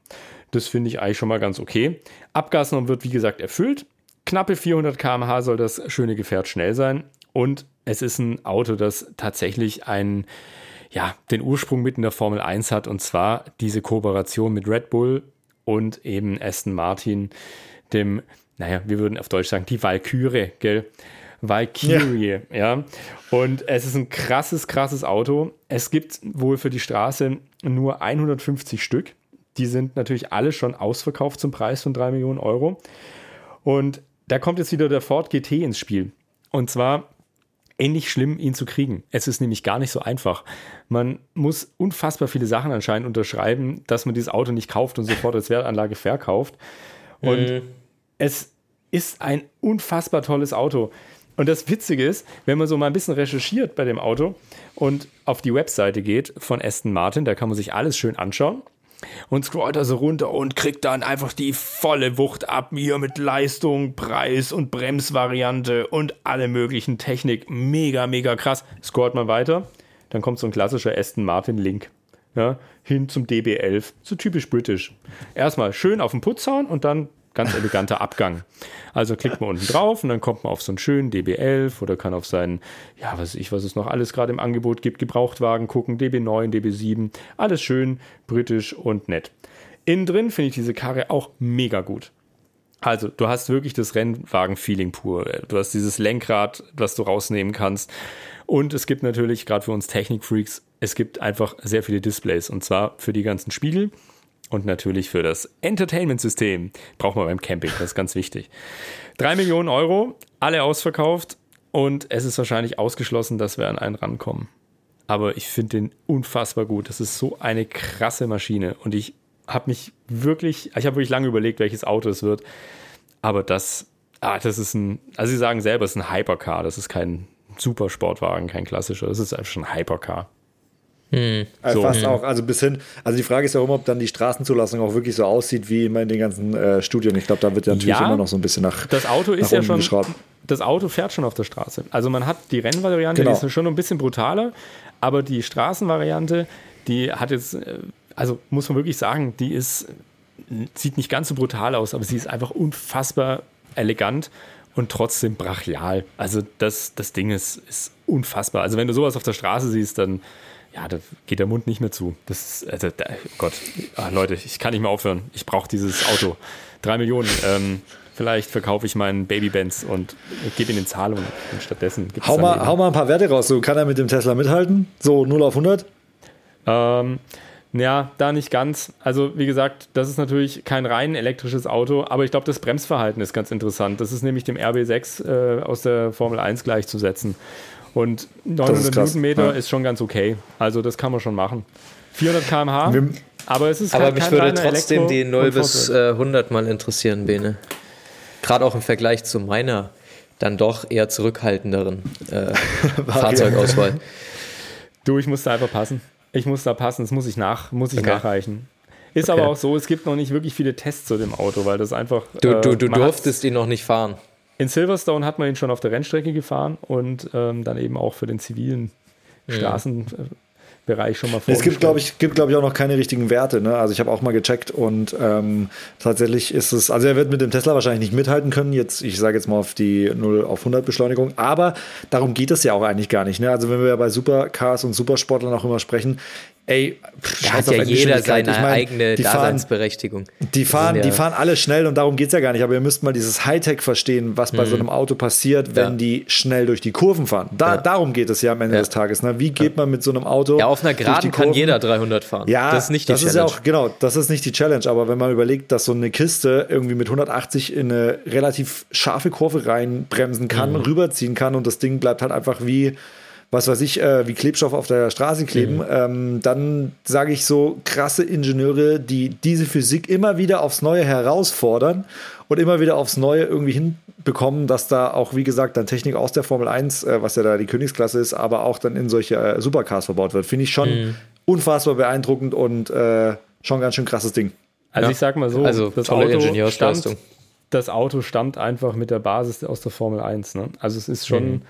Speaker 1: Das finde ich eigentlich schon mal ganz okay. Abgasnorm wird wie gesagt erfüllt. Knappe 400 km/h soll das schöne Gefährt schnell sein. Und es ist ein Auto, das tatsächlich einen, ja, den Ursprung mitten in der Formel 1 hat. Und zwar diese Kooperation mit Red Bull und eben Aston Martin, dem, naja, wir würden auf Deutsch sagen, die Valkyrie, gell? Valkyrie, ja. ja. Und es ist ein krasses, krasses Auto. Es gibt wohl für die Straße nur 150 Stück. Die sind natürlich alle schon ausverkauft zum Preis von 3 Millionen Euro. Und da kommt jetzt wieder der Ford GT ins Spiel. Und zwar ähnlich schlimm, ihn zu kriegen. Es ist nämlich gar nicht so einfach. Man muss unfassbar viele Sachen anscheinend unterschreiben, dass man dieses Auto nicht kauft und sofort als Wertanlage verkauft. Und mhm. Es ist ein unfassbar tolles Auto. Und das Witzige ist, wenn man so mal ein bisschen recherchiert bei dem Auto und auf die Webseite geht von Aston Martin, da kann man sich alles schön anschauen und scrollt also runter und kriegt dann einfach die volle Wucht ab, hier mit Leistung, Preis und Bremsvariante und alle möglichen Technik. Mega, mega krass. Scrollt man weiter, dann kommt so ein klassischer Aston Martin Link. Ja, hin zum DB11. So typisch britisch. Erstmal schön auf den Putz hauen und dann ganz eleganter Abgang. Also klickt man unten drauf und dann kommt man auf so einen schönen DB11 oder kann auf seinen, ja, was ich, was es noch alles gerade im Angebot gibt, Gebrauchtwagen gucken, DB9, DB7, alles schön britisch und nett. Innen drin finde ich diese Karre auch mega gut. Also, du hast wirklich das Rennwagen-Feeling pur. Du hast dieses Lenkrad, das du rausnehmen kannst. Und es gibt natürlich, gerade für uns Technik-Freaks, es gibt einfach sehr viele Displays. Und zwar für die ganzen Spiegel und natürlich für das Entertainment-System. Braucht man beim Camping, das ist ganz wichtig. Drei Millionen Euro, alle ausverkauft und es ist wahrscheinlich ausgeschlossen, dass wir an einen rankommen. Aber ich finde den unfassbar gut. Das ist so eine krasse Maschine und ich habe mich wirklich, ich habe wirklich lange überlegt, welches Auto es wird. Aber das, ah, das ist ein, also sie sagen selber, es ist ein Hypercar. Das ist kein Supersportwagen, kein klassischer. Das ist einfach schon ein Hypercar.
Speaker 2: Hm. Also so. Fast hm. auch, also bis hin, also die Frage ist ja immer, ob dann die Straßenzulassung auch wirklich so aussieht wie immer in den ganzen äh, Studien. Ich glaube, da wird ja natürlich ja, immer noch so ein bisschen nach.
Speaker 1: Das Auto ist ja schon. Das Auto fährt schon auf der Straße. Also man hat die Rennvariante, genau. die ist schon ein bisschen brutaler, aber die Straßenvariante, die hat jetzt, äh, also muss man wirklich sagen, die ist, sieht nicht ganz so brutal aus, aber sie ist einfach unfassbar elegant und trotzdem brachial. Also das, das Ding ist, ist unfassbar. Also wenn du sowas auf der Straße siehst, dann ja, da geht der Mund nicht mehr zu. Das ist, also, da, Gott, ah, Leute, ich kann nicht mehr aufhören. Ich brauche dieses Auto. Drei Millionen. Ähm, vielleicht verkaufe ich meinen Baby-Benz und gebe ihn in Zahlung. Und stattdessen
Speaker 2: hau, mal, hau mal ein paar Werte raus. So, kann er mit dem Tesla mithalten? So 0 auf 100?
Speaker 1: Ähm, ja, da nicht ganz. Also, wie gesagt, das ist natürlich kein rein elektrisches Auto, aber ich glaube, das Bremsverhalten ist ganz interessant. Das ist nämlich dem RB6 äh, aus der Formel 1 gleichzusetzen. Und 900 Newtonmeter ja. ist schon ganz okay. Also das kann man schon machen. 400 km/h. Aber es ist
Speaker 3: Aber halt mich würde trotzdem Elektro die 0 bis äh, 100 mal interessieren, Bene. Gerade auch im Vergleich zu meiner dann doch eher zurückhaltenderen äh, Fahrzeugauswahl.
Speaker 1: Du, ich muss da einfach passen. Ich muss da passen, das muss ich, nach, muss ich okay. nachreichen. Ist okay. aber auch so, es gibt noch nicht wirklich viele Tests zu dem Auto, weil das einfach.
Speaker 3: Du, du, du äh, durftest ihn noch nicht fahren.
Speaker 1: In Silverstone hat man ihn schon auf der Rennstrecke gefahren und ähm, dann eben auch für den zivilen. Straßenbereich schon mal
Speaker 2: vorgestellt. Es gibt, glaube ich, gibt, ich, auch noch keine richtigen Werte. Ne? Also ich habe auch mal gecheckt und ähm, tatsächlich ist es, also er wird mit dem Tesla wahrscheinlich nicht mithalten können. Jetzt, ich sage jetzt mal auf die 0 auf 100 Beschleunigung, aber darum geht es ja auch eigentlich gar nicht. Ne? Also wenn wir ja bei Supercars und Supersportlern auch immer sprechen, ey,
Speaker 3: da hat ja jeder seine ich mein, eigene die Daseinsberechtigung.
Speaker 2: Fahren, die, fahren, ja die fahren alle schnell und darum geht es ja gar nicht. Aber ihr müsst mal dieses Hightech verstehen, was bei mhm. so einem Auto passiert, wenn ja. die schnell durch die Kurven fahren. Da, ja. Darum geht es ja am Ende des Tages. Ne? Wie geht man mit so einem Auto?
Speaker 3: Ja, auf einer Geraden kann jeder 300 fahren.
Speaker 2: Ja, das ist nicht die das Challenge. Ist ja auch, genau, das ist nicht die Challenge. Aber wenn man überlegt, dass so eine Kiste irgendwie mit 180 in eine relativ scharfe Kurve reinbremsen kann, mhm. rüberziehen kann und das Ding bleibt halt einfach wie was weiß ich, äh, wie Klebstoff auf der Straße kleben, mhm. ähm, dann sage ich so krasse Ingenieure, die diese Physik immer wieder aufs Neue herausfordern und immer wieder aufs Neue irgendwie hinbekommen, dass da auch, wie gesagt, dann Technik aus der Formel 1, äh, was ja da die Königsklasse ist, aber auch dann in solche äh, Supercars verbaut wird. Finde ich schon mhm. unfassbar beeindruckend und äh, schon ganz schön krasses Ding.
Speaker 1: Also ja. ich sag mal so,
Speaker 3: also das Auto stammt,
Speaker 1: das Auto stammt einfach mit der Basis aus der Formel 1. Ne? Also es ist schon mhm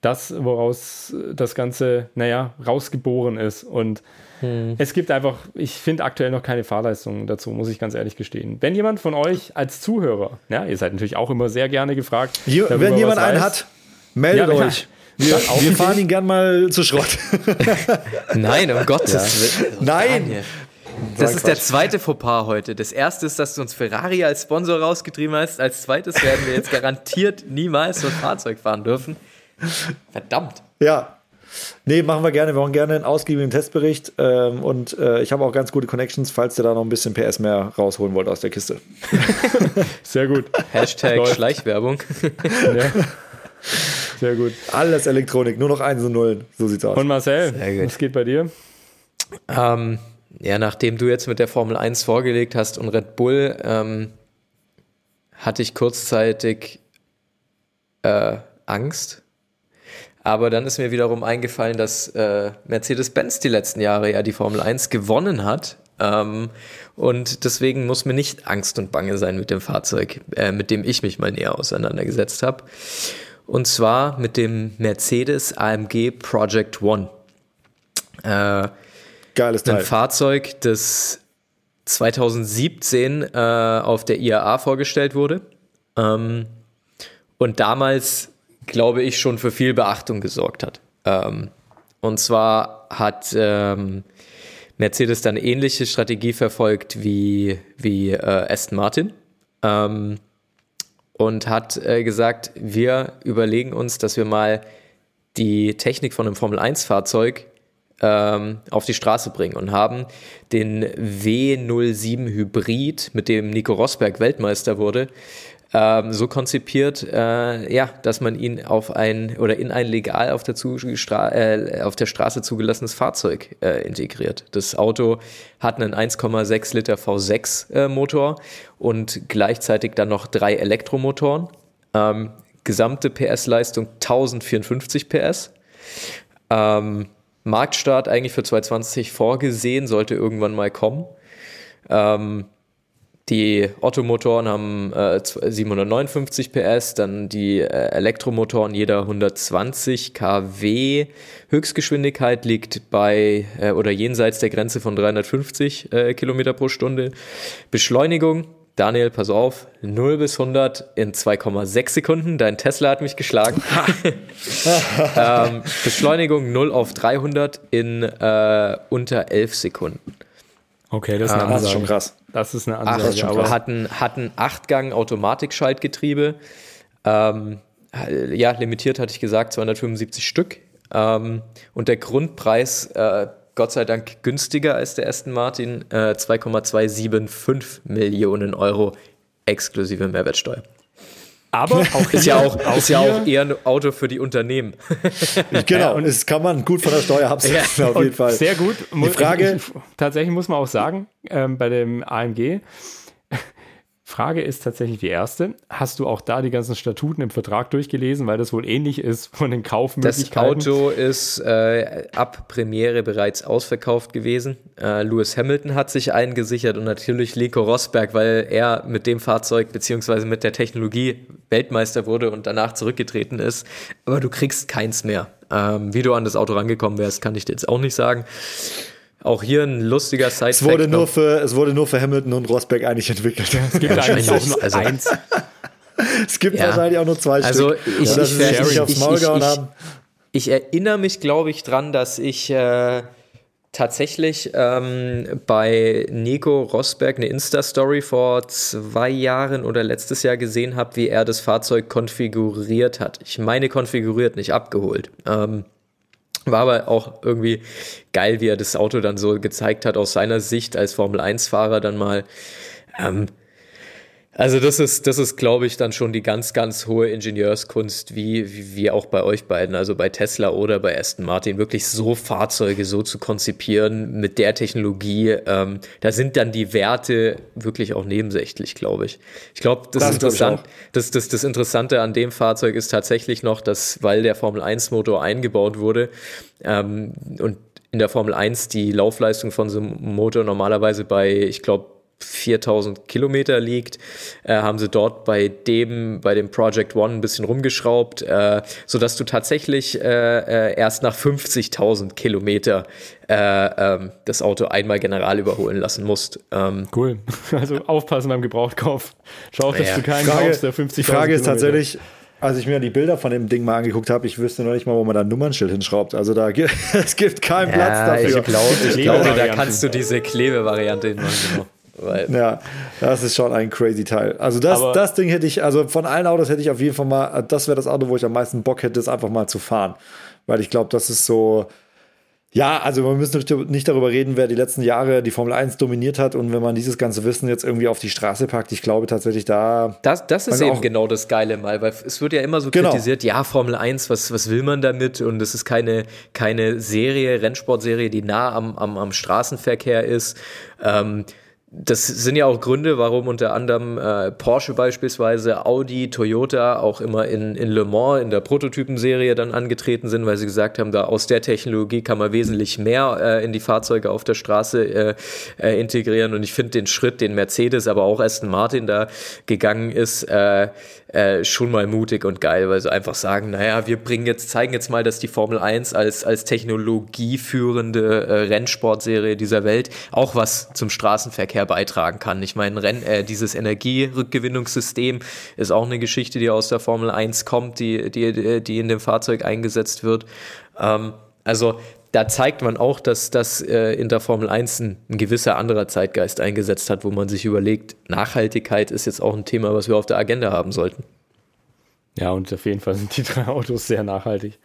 Speaker 1: das, woraus das Ganze, naja, rausgeboren ist. Und hm. es gibt einfach, ich finde aktuell noch keine Fahrleistungen dazu, muss ich ganz ehrlich gestehen. Wenn jemand von euch als Zuhörer, ja, ihr seid natürlich auch immer sehr gerne gefragt.
Speaker 2: Darüber, wenn jemand einen hat, meldet ja, euch. Wir, wir fahren ihn gern mal zu Schrott.
Speaker 3: Nein, um Gottes
Speaker 2: Willen. Nein.
Speaker 3: Das ist Quatsch. der zweite Fauxpas heute. Das erste ist, dass du uns Ferrari als Sponsor rausgetrieben hast. Als zweites werden wir jetzt garantiert niemals so ein Fahrzeug fahren dürfen. Verdammt.
Speaker 2: Ja, Nee, machen wir gerne. Wir machen gerne einen ausgiebigen Testbericht. Ähm, und äh, ich habe auch ganz gute Connections, falls ihr da noch ein bisschen PS mehr rausholen wollt aus der Kiste.
Speaker 1: Sehr gut.
Speaker 3: Hashtag Läuft. Schleichwerbung. ja.
Speaker 2: Sehr gut. Alles Elektronik, nur noch eins und Nullen. So sieht's aus.
Speaker 1: Und Marcel, was geht bei dir?
Speaker 3: Ähm, ja, nachdem du jetzt mit der Formel 1 vorgelegt hast und Red Bull, ähm, hatte ich kurzzeitig äh, Angst, aber dann ist mir wiederum eingefallen, dass äh, Mercedes-Benz die letzten Jahre ja die Formel 1 gewonnen hat. Ähm, und deswegen muss mir nicht Angst und Bange sein mit dem Fahrzeug, äh, mit dem ich mich mal näher auseinandergesetzt habe. Und zwar mit dem Mercedes AMG Project One. Äh,
Speaker 2: Geiles Teil.
Speaker 3: Ein Fahrzeug, das 2017 äh, auf der IAA vorgestellt wurde. Ähm, und damals glaube ich, schon für viel Beachtung gesorgt hat. Ähm, und zwar hat ähm, Mercedes dann ähnliche Strategie verfolgt wie, wie äh, Aston Martin ähm, und hat äh, gesagt, wir überlegen uns, dass wir mal die Technik von einem Formel-1-Fahrzeug ähm, auf die Straße bringen und haben den W07 Hybrid, mit dem Nico Rosberg Weltmeister wurde, ähm, so konzipiert, äh, ja, dass man ihn auf ein oder in ein legal auf der, Zugestra äh, auf der Straße zugelassenes Fahrzeug äh, integriert. Das Auto hat einen 1,6 Liter V6 äh, Motor und gleichzeitig dann noch drei Elektromotoren. Ähm, gesamte PS-Leistung 1054 PS. Ähm, Marktstart eigentlich für 2020 vorgesehen, sollte irgendwann mal kommen. Ähm, die Ottomotoren haben äh, 759 PS, dann die äh, Elektromotoren jeder 120 kW. Höchstgeschwindigkeit liegt bei äh, oder jenseits der Grenze von 350 äh, Kilometer pro Stunde. Beschleunigung, Daniel, pass auf, 0 bis 100 in 2,6 Sekunden. Dein Tesla hat mich geschlagen. ähm, Beschleunigung 0 auf 300 in äh, unter 11 Sekunden.
Speaker 1: Okay, das ist, eine
Speaker 2: ah, das ist schon krass.
Speaker 1: Das ist eine Ansage.
Speaker 3: Ach, aber hatten, hatten 8-Gang Automatikschaltgetriebe. Ähm, ja, limitiert hatte ich gesagt, 275 Stück. Ähm, und der Grundpreis, äh, Gott sei Dank günstiger als der Aston Martin, äh, 2,275 Millionen Euro exklusive Mehrwertsteuer.
Speaker 1: Aber auch
Speaker 3: ist, ja auch, auch ist ja auch eher ein Auto für die Unternehmen.
Speaker 2: genau, ja, und das kann man gut von der Steuer absetzen, ja, auf jeden Fall.
Speaker 1: Sehr gut. Die Frage. Tatsächlich muss man auch sagen, ähm, bei dem AMG, Frage ist tatsächlich die erste. Hast du auch da die ganzen Statuten im Vertrag durchgelesen, weil das wohl ähnlich ist von den Kaufmöglichkeiten?
Speaker 3: Das Auto ist äh, ab Premiere bereits ausverkauft gewesen. Äh, Lewis Hamilton hat sich eingesichert und natürlich Lico Rosberg, weil er mit dem Fahrzeug beziehungsweise mit der Technologie Weltmeister wurde und danach zurückgetreten ist. Aber du kriegst keins mehr. Ähm, wie du an das Auto rangekommen wärst, kann ich dir jetzt auch nicht sagen. Auch hier ein lustiger side
Speaker 2: es wurde nur für Es wurde nur für Hamilton und Rosberg eigentlich entwickelt.
Speaker 1: Es gibt ja, eigentlich auch nur also, eins.
Speaker 2: es gibt ja. wahrscheinlich auch nur zwei
Speaker 3: also
Speaker 2: Stück.
Speaker 3: Ich, ich, ich, ich, ich, ich, erinnere mich, glaube ich, dran, dass ich äh, tatsächlich ähm, bei Nico Rosberg eine Insta-Story vor zwei Jahren oder letztes Jahr gesehen habe, wie er das Fahrzeug konfiguriert hat. Ich meine konfiguriert, nicht abgeholt. Ähm, war aber auch irgendwie geil, wie er das Auto dann so gezeigt hat aus seiner Sicht als Formel-1-Fahrer dann mal. Ähm, also das ist, das ist, glaube ich, dann schon die ganz, ganz hohe Ingenieurskunst, wie, wie, wie auch bei euch beiden, also bei Tesla oder bei Aston Martin, wirklich so Fahrzeuge so zu konzipieren mit der Technologie. Ähm, da sind dann die Werte wirklich auch nebensächlich, glaube ich. Ich glaube, das, das, interessant, das, das, das Interessante an dem Fahrzeug ist tatsächlich noch, dass, weil der Formel 1 Motor eingebaut wurde ähm, und in der Formel 1 die Laufleistung von so einem Motor normalerweise bei, ich glaube, 4000 Kilometer liegt, äh, haben sie dort bei dem, bei dem Project One ein bisschen rumgeschraubt, äh, so dass du tatsächlich äh, äh erst nach 50.000 Kilometer äh, ähm, das Auto einmal general überholen lassen musst.
Speaker 1: Ähm, cool. Also aufpassen beim Gebrauchtkauf. Schau, dass ja. du keinen
Speaker 2: Frage, kaufst, der 50.000 Die Frage ist tatsächlich, als ich mir die Bilder von dem Ding mal angeguckt habe, ich wüsste noch nicht mal, wo man da ein Nummernschild hinschraubt. Also da gibt es gibt keinen ja, Platz dafür.
Speaker 3: Ich, glaub, ich glaube, da kannst du diese Klebevariante hinmachen. Genau.
Speaker 2: Ja, das ist schon ein crazy Teil. Also das, das Ding hätte ich, also von allen Autos hätte ich auf jeden Fall mal, das wäre das Auto, wo ich am meisten Bock hätte, es einfach mal zu fahren. Weil ich glaube, das ist so, ja, also wir müssen nicht darüber reden, wer die letzten Jahre die Formel 1 dominiert hat und wenn man dieses ganze Wissen jetzt irgendwie auf die Straße packt, ich glaube tatsächlich da.
Speaker 3: Das, das ist eben genau das Geile mal, weil es wird ja immer so genau. kritisiert, ja, Formel 1, was, was will man damit? Und es ist keine, keine Serie, Rennsportserie, die nah am, am, am Straßenverkehr ist. Ähm, das sind ja auch Gründe, warum unter anderem äh, Porsche beispielsweise, Audi, Toyota auch immer in, in Le Mans in der Prototypenserie dann angetreten sind, weil sie gesagt haben, da aus der Technologie kann man wesentlich mehr äh, in die Fahrzeuge auf der Straße äh, äh, integrieren. Und ich finde den Schritt, den Mercedes, aber auch Aston Martin da gegangen ist, äh, schon mal mutig und geil, weil sie einfach sagen, naja, wir bringen jetzt, zeigen jetzt mal, dass die Formel 1 als, als technologieführende äh, Rennsportserie dieser Welt auch was zum Straßenverkehr beitragen kann. Ich meine, Renn, äh, dieses Energierückgewinnungssystem ist auch eine Geschichte, die aus der Formel 1 kommt, die, die, die in dem Fahrzeug eingesetzt wird. Ähm, also da zeigt man auch, dass das äh, in der Formel 1 ein, ein, gewisser anderer Zeitgeist eingesetzt hat, wo man sich überlegt, Nachhaltigkeit ist jetzt auch ein Thema, was wir auf der Agenda haben sollten.
Speaker 1: Ja, und auf jeden Fall sind die drei Autos sehr nachhaltig.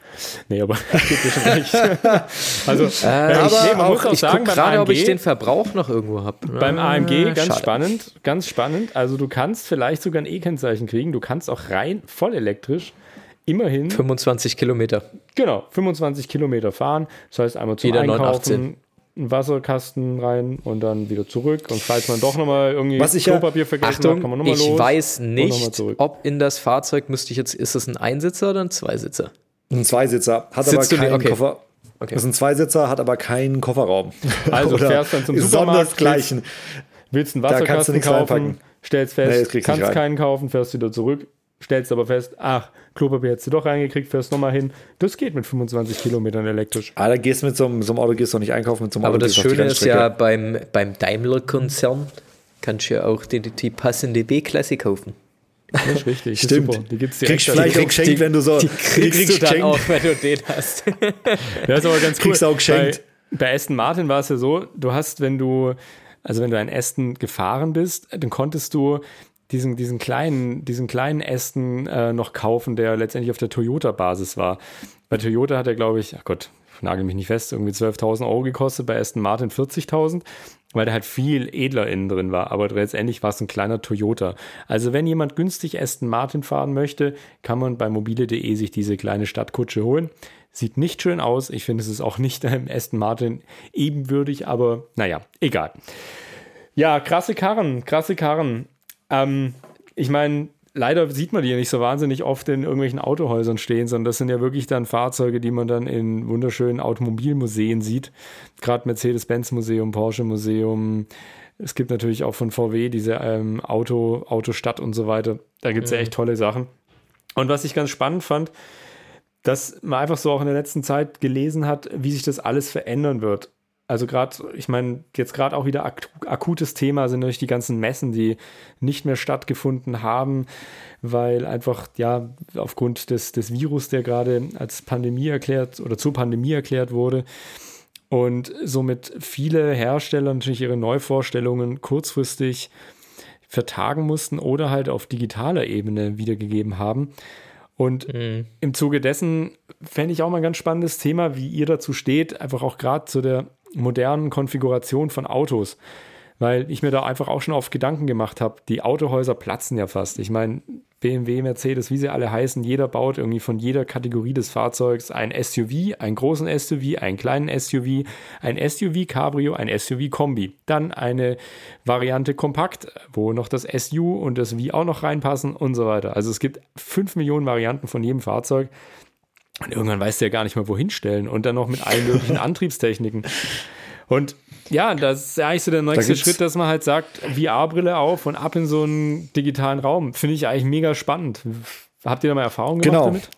Speaker 1: Nee, aber gibt es schon recht.
Speaker 3: also, äh, aber ich, nee, man muss auch sagen, gerade, ob ich den Verbrauch noch irgendwo habe.
Speaker 1: Beim AMG ganz Schade. spannend, ganz spannend. Also du kannst vielleicht sogar ein E-Kennzeichen kriegen. Du kannst auch rein voll elektrisch immerhin
Speaker 3: 25 Kilometer.
Speaker 1: Genau, 25 Kilometer fahren. Das heißt einmal zum Jeder Einkaufen, einen Wasserkasten rein und dann wieder zurück. Und falls man doch nochmal irgendwie
Speaker 3: Was ich Klopapier ja, vergessen Achtung, hat, kann man nochmal los. Ich weiß nicht, ob in das Fahrzeug müsste ich jetzt, ist es ein Einsitzer oder ein Zweisitzer?
Speaker 2: Ein Zweisitzer, hat Sitzt aber keinen okay. Koffer. Okay. Das ist ein Zweisitzer, hat aber keinen Kofferraum.
Speaker 1: Also fährst dann zum Supermarkt, willst, willst einen Wasserkasten kaufen, stellst fest, nee, kannst keinen kaufen, fährst wieder zurück, stellst aber fest, ach, Klopapier hättest du doch reingekriegt, fährst nochmal hin. Das geht mit 25 Kilometern elektrisch.
Speaker 2: Ah, da gehst du mit so, einem, so einem Auto gehst du nicht einkaufen mit so einem
Speaker 3: aber Auto. Aber das Schöne ist ja beim, beim Daimler-Konzern kannst du ja auch die, die passende B-Klasse kaufen.
Speaker 1: Das ist richtig.
Speaker 2: Stimmt.
Speaker 1: Ist
Speaker 2: die gibt's direkt. Kriegst vielleicht auch geschenkt, wenn du so.
Speaker 3: Die kriegst, die kriegst du dann auch, wenn du den hast.
Speaker 1: ja, ist aber ganz cool. Kriegst auch geschenkt. Bei, bei Aston Martin war es ja so, du hast, wenn du, also wenn du ein Aston gefahren bist, dann konntest du diesen, diesen kleinen, diesen kleinen Aston äh, noch kaufen, der letztendlich auf der Toyota-Basis war. Bei Toyota hat er, glaube ich, ach Gott, nagel mich nicht fest, irgendwie 12.000 Euro gekostet, bei Aston Martin 40.000, weil der halt viel edler innen drin war. Aber letztendlich war es ein kleiner Toyota. Also wenn jemand günstig Aston Martin fahren möchte, kann man bei mobile.de sich diese kleine Stadtkutsche holen. Sieht nicht schön aus. Ich finde, es ist auch nicht einem Aston Martin ebenwürdig, aber naja, egal. Ja, krasse Karren, krasse Karren. Ähm, ich meine, leider sieht man die ja nicht so wahnsinnig oft in irgendwelchen Autohäusern stehen, sondern das sind ja wirklich dann Fahrzeuge, die man dann in wunderschönen Automobilmuseen sieht. Gerade Mercedes-Benz-Museum, Porsche-Museum. Es gibt natürlich auch von VW diese ähm, Auto, Autostadt und so weiter. Da gibt es mhm. ja echt tolle Sachen. Und was ich ganz spannend fand, dass man einfach so auch in der letzten Zeit gelesen hat, wie sich das alles verändern wird. Also gerade, ich meine, jetzt gerade auch wieder ak akutes Thema sind natürlich die ganzen Messen, die nicht mehr stattgefunden haben, weil einfach, ja, aufgrund des, des Virus, der gerade als Pandemie erklärt oder zur Pandemie erklärt wurde, und somit viele Hersteller natürlich ihre Neuvorstellungen kurzfristig vertagen mussten oder halt auf digitaler Ebene wiedergegeben haben. Und mhm. im Zuge dessen fände ich auch mal ein ganz spannendes Thema, wie ihr dazu steht, einfach auch gerade zu der modernen Konfiguration von Autos. Weil ich mir da einfach auch schon oft Gedanken gemacht habe, die Autohäuser platzen ja fast. Ich meine, BMW, Mercedes, wie sie alle heißen, jeder baut irgendwie von jeder Kategorie des Fahrzeugs ein SUV, einen großen SUV, einen kleinen SUV, ein SUV Cabrio, ein SUV Kombi. Dann eine Variante Kompakt, wo noch das SU und das V auch noch reinpassen und so weiter. Also es gibt fünf Millionen Varianten von jedem Fahrzeug. Und irgendwann weißt du ja gar nicht mehr, wohin stellen. Und dann noch mit allen möglichen Antriebstechniken. Und ja, das ist eigentlich so der nächste da Schritt, dass man halt sagt, VR-Brille auf und ab in so einen digitalen Raum. Finde ich eigentlich mega spannend. Habt ihr da mal Erfahrungen gemacht
Speaker 2: genau.
Speaker 1: damit?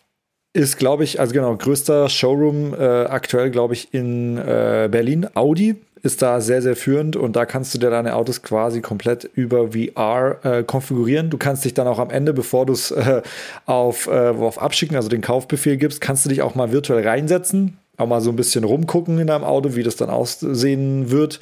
Speaker 2: Ist, glaube ich, also genau, größter Showroom äh, aktuell, glaube ich, in äh, Berlin. Audi ist da sehr, sehr führend und da kannst du dir deine Autos quasi komplett über VR äh, konfigurieren. Du kannst dich dann auch am Ende, bevor du es äh, auf, äh, auf Abschicken, also den Kaufbefehl gibst, kannst du dich auch mal virtuell reinsetzen, auch mal so ein bisschen rumgucken in deinem Auto, wie das dann aussehen wird.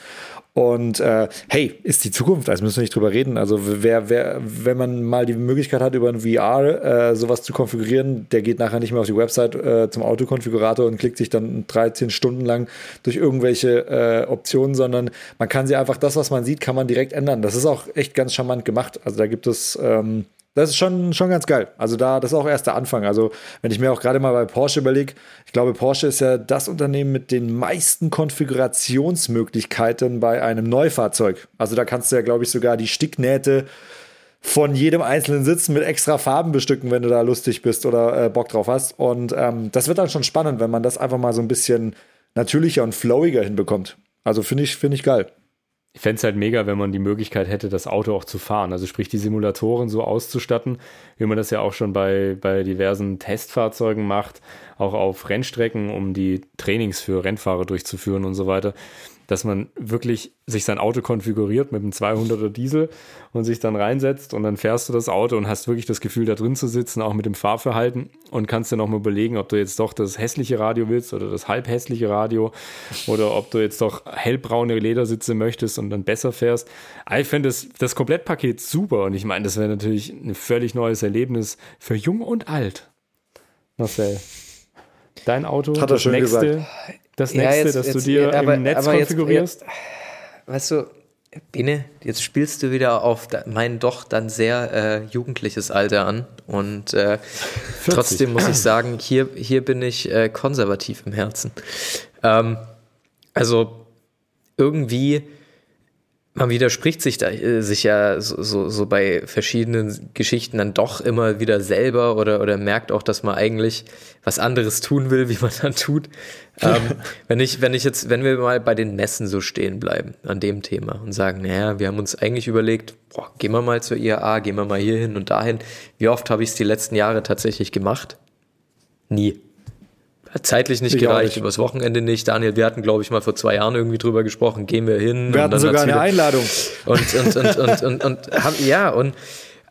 Speaker 2: Und äh, hey, ist die Zukunft, also müssen wir nicht drüber reden. Also wer, wer, wenn man mal die Möglichkeit hat, über ein VR äh, sowas zu konfigurieren, der geht nachher nicht mehr auf die Website äh, zum Autokonfigurator und klickt sich dann 13 Stunden lang durch irgendwelche äh, Optionen, sondern man kann sie einfach, das, was man sieht, kann man direkt ändern. Das ist auch echt ganz charmant gemacht. Also da gibt es ähm, das ist schon, schon ganz geil. Also da, das ist auch erst der Anfang. Also wenn ich mir auch gerade mal bei Porsche überlege, ich glaube, Porsche ist ja das Unternehmen mit den meisten Konfigurationsmöglichkeiten bei einem Neufahrzeug. Also da kannst du ja, glaube ich, sogar die Sticknähte von jedem einzelnen Sitz mit extra Farben bestücken, wenn du da lustig bist oder äh, Bock drauf hast. Und ähm, das wird dann schon spannend, wenn man das einfach mal so ein bisschen natürlicher und flowiger hinbekommt. Also finde ich, finde ich geil
Speaker 1: ich fände es halt mega, wenn man die Möglichkeit hätte, das Auto auch zu fahren. Also sprich, die Simulatoren so auszustatten, wie man das ja auch schon bei, bei diversen Testfahrzeugen macht, auch auf Rennstrecken, um die Trainings für Rennfahrer durchzuführen und so weiter dass man wirklich sich sein Auto konfiguriert mit einem 200er Diesel und sich dann reinsetzt und dann fährst du das Auto und hast wirklich das Gefühl, da drin zu sitzen, auch mit dem Fahrverhalten und kannst dir nochmal überlegen, ob du jetzt doch das hässliche Radio willst oder das halb hässliche Radio oder ob du jetzt doch hellbraune Ledersitze möchtest und dann besser fährst. Ich finde das, das Komplettpaket super und ich meine, das wäre natürlich ein völlig neues Erlebnis für jung und alt. Marcel. Dein Auto,
Speaker 2: Hat er das nächste, gesagt
Speaker 1: das nächste, ja, jetzt, dass jetzt, du dir aber, im Netz konfigurierst? Jetzt,
Speaker 3: weißt du, Bene, jetzt spielst du wieder auf mein doch dann sehr äh, jugendliches Alter an. Und äh, trotzdem muss ich sagen, hier, hier bin ich äh, konservativ im Herzen. Ähm, also irgendwie man widerspricht sich da äh, sich ja so, so, so bei verschiedenen Geschichten dann doch immer wieder selber oder, oder merkt auch, dass man eigentlich was anderes tun will, wie man dann tut. ähm, wenn ich, wenn ich jetzt, wenn wir mal bei den Messen so stehen bleiben an dem Thema und sagen, naja, wir haben uns eigentlich überlegt, boah, gehen wir mal zur IAA, gehen wir mal hier hin und dahin. Wie oft habe ich es die letzten Jahre tatsächlich gemacht? Nie. Hat zeitlich nicht ich gereicht, nicht. übers Wochenende nicht. Daniel, wir hatten, glaube ich, mal vor zwei Jahren irgendwie drüber gesprochen, gehen wir hin.
Speaker 2: Wir hatten sogar eine Einladung.
Speaker 3: Und, und, und, und, und, und, und haben, ja, und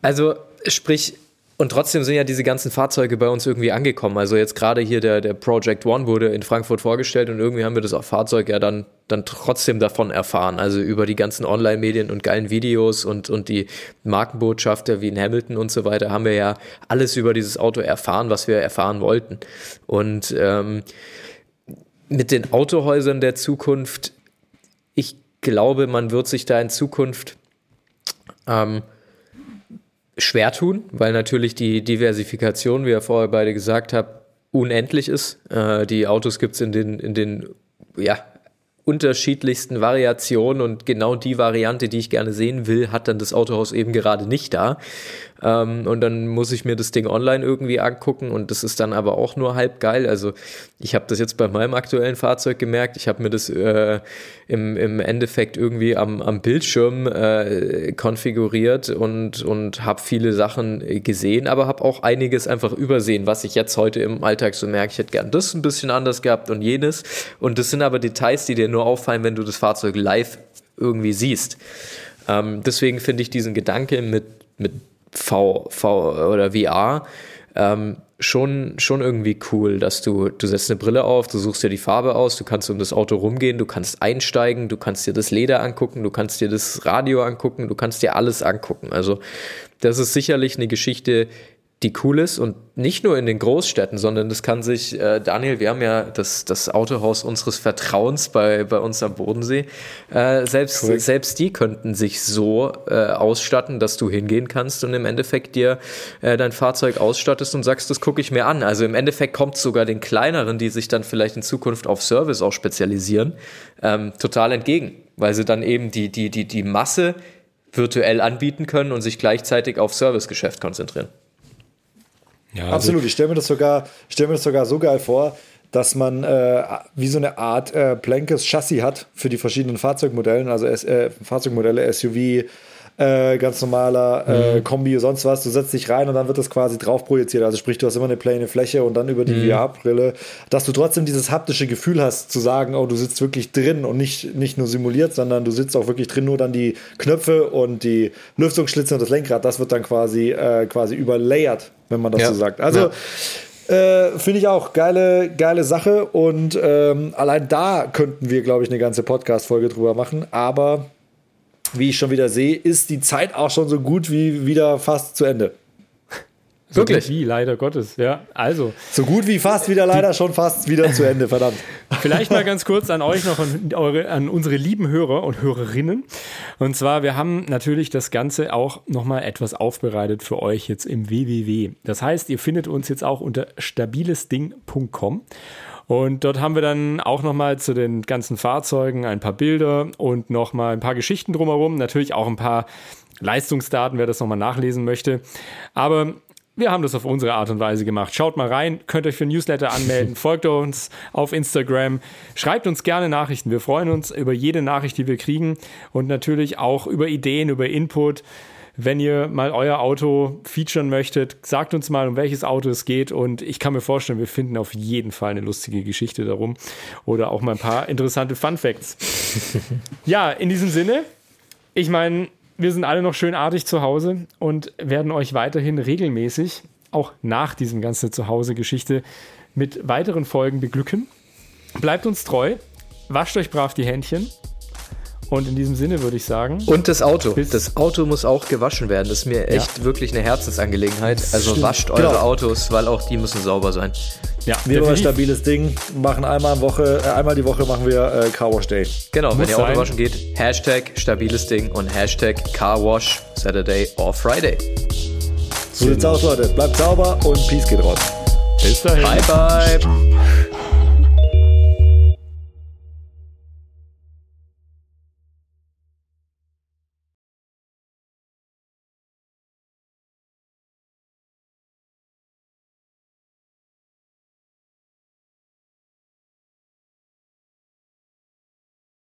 Speaker 3: also sprich, und trotzdem sind ja diese ganzen Fahrzeuge bei uns irgendwie angekommen. Also jetzt gerade hier der, der Project One wurde in Frankfurt vorgestellt und irgendwie haben wir das Fahrzeug ja dann, dann trotzdem davon erfahren. Also über die ganzen Online-Medien und geilen Videos und, und die Markenbotschafter wie in Hamilton und so weiter haben wir ja alles über dieses Auto erfahren, was wir erfahren wollten. Und ähm, mit den Autohäusern der Zukunft, ich glaube, man wird sich da in Zukunft ähm, schwer tun, weil natürlich die Diversifikation, wie ihr vorher beide gesagt habt, unendlich ist. Äh, die Autos gibt es in den, in den ja, unterschiedlichsten Variationen und genau die Variante, die ich gerne sehen will, hat dann das Autohaus eben gerade nicht da. Ähm, und dann muss ich mir das Ding online irgendwie angucken und das ist dann aber auch nur halb geil. Also ich habe das jetzt bei meinem aktuellen Fahrzeug gemerkt. Ich habe mir das äh, im, im Endeffekt irgendwie am, am Bildschirm äh, konfiguriert und, und habe viele Sachen gesehen, aber habe auch einiges einfach übersehen, was ich jetzt heute im Alltag so merke. Ich hätte gern das ein bisschen anders gehabt und jenes. Und das sind aber Details, die dir nur auffallen, wenn du das Fahrzeug live irgendwie siehst. Ähm, deswegen finde ich diesen Gedanke mit, mit V, v oder VR ähm, schon, schon irgendwie cool, dass du, du setzt eine Brille auf, du suchst dir die Farbe aus, du kannst um das Auto rumgehen, du kannst einsteigen, du kannst dir das Leder angucken, du kannst dir das Radio angucken, du kannst dir alles angucken. Also das ist sicherlich eine Geschichte, die cool ist und nicht nur in den Großstädten, sondern das kann sich, äh, Daniel, wir haben ja das, das Autohaus unseres Vertrauens bei, bei uns am Bodensee, äh, selbst, cool. selbst die könnten sich so äh, ausstatten, dass du hingehen kannst und im Endeffekt dir äh, dein Fahrzeug ausstattest und sagst, das gucke ich mir an. Also im Endeffekt kommt sogar den kleineren, die sich dann vielleicht in Zukunft auf Service auch spezialisieren, ähm, total entgegen, weil sie dann eben die, die, die, die Masse virtuell anbieten können und sich gleichzeitig auf Servicegeschäft konzentrieren.
Speaker 2: Ja, also Absolut, ich stelle mir, das sogar, stell mir das sogar so geil vor, dass man äh, wie so eine Art äh, Plankes Chassis hat für die verschiedenen Fahrzeugmodellen, also äh, Fahrzeugmodelle, SUV, äh, ganz normaler äh, mhm. Kombi, sonst was. Du setzt dich rein und dann wird das quasi drauf projiziert. Also sprich, du hast immer eine plane Fläche und dann über die mhm. VR-Brille, dass du trotzdem dieses haptische Gefühl hast, zu sagen, oh, du sitzt wirklich drin und nicht, nicht nur simuliert, sondern du sitzt auch wirklich drin, nur dann die Knöpfe und die Lüftungsschlitze und das Lenkrad, das wird dann quasi, äh, quasi überlayert, wenn man das ja. so sagt. Also ja. Äh, Finde ich auch geile, geile Sache und ähm, allein da könnten wir, glaube ich, eine ganze Podcast-Folge drüber machen. Aber wie ich schon wieder sehe, ist die Zeit auch schon so gut wie wieder fast zu Ende.
Speaker 1: So Wirklich? Wie, leider Gottes, ja. Also.
Speaker 2: So gut wie fast wieder, leider schon fast wieder zu Ende, verdammt.
Speaker 1: Vielleicht mal ganz kurz an euch noch, an, eure, an unsere lieben Hörer und Hörerinnen. Und zwar, wir haben natürlich das Ganze auch nochmal etwas aufbereitet für euch jetzt im www. Das heißt, ihr findet uns jetzt auch unter stabilesding.com. Und dort haben wir dann auch nochmal zu den ganzen Fahrzeugen ein paar Bilder und nochmal ein paar Geschichten drumherum. Natürlich auch ein paar Leistungsdaten, wer das nochmal nachlesen möchte. Aber wir haben das auf unsere Art und Weise gemacht. Schaut mal rein, könnt euch für Newsletter anmelden, folgt uns auf Instagram, schreibt uns gerne Nachrichten. Wir freuen uns über jede Nachricht, die wir kriegen und natürlich auch über Ideen, über Input. Wenn ihr mal euer Auto featuren möchtet, sagt uns mal, um welches Auto es geht. Und ich kann mir vorstellen, wir finden auf jeden Fall eine lustige Geschichte darum oder auch mal ein paar interessante Fun Facts. ja, in diesem Sinne, ich meine, wir sind alle noch schön artig zu Hause und werden euch weiterhin regelmäßig, auch nach diesem ganzen Zuhause-Geschichte, mit weiteren Folgen beglücken. Bleibt uns treu, wascht euch brav die Händchen. Und in diesem Sinne würde ich sagen.
Speaker 3: Und das Auto. Das Auto muss auch gewaschen werden. Das ist mir echt ja. wirklich eine Herzensangelegenheit. Also Stimmt. wascht eure genau. Autos, weil auch die müssen sauber sein.
Speaker 2: Ja, wir haben ein stabiles Ding, machen einmal, Woche, äh, einmal die Woche machen wir äh, Carwash Day.
Speaker 3: Genau, Muss wenn ihr Auto waschen geht, Hashtag stabiles Ding und Hashtag Carwash Saturday or Friday.
Speaker 2: So sieht's aus, Leute. Bleibt sauber und Peace geht raus.
Speaker 3: Bis dahin. Bye, bye.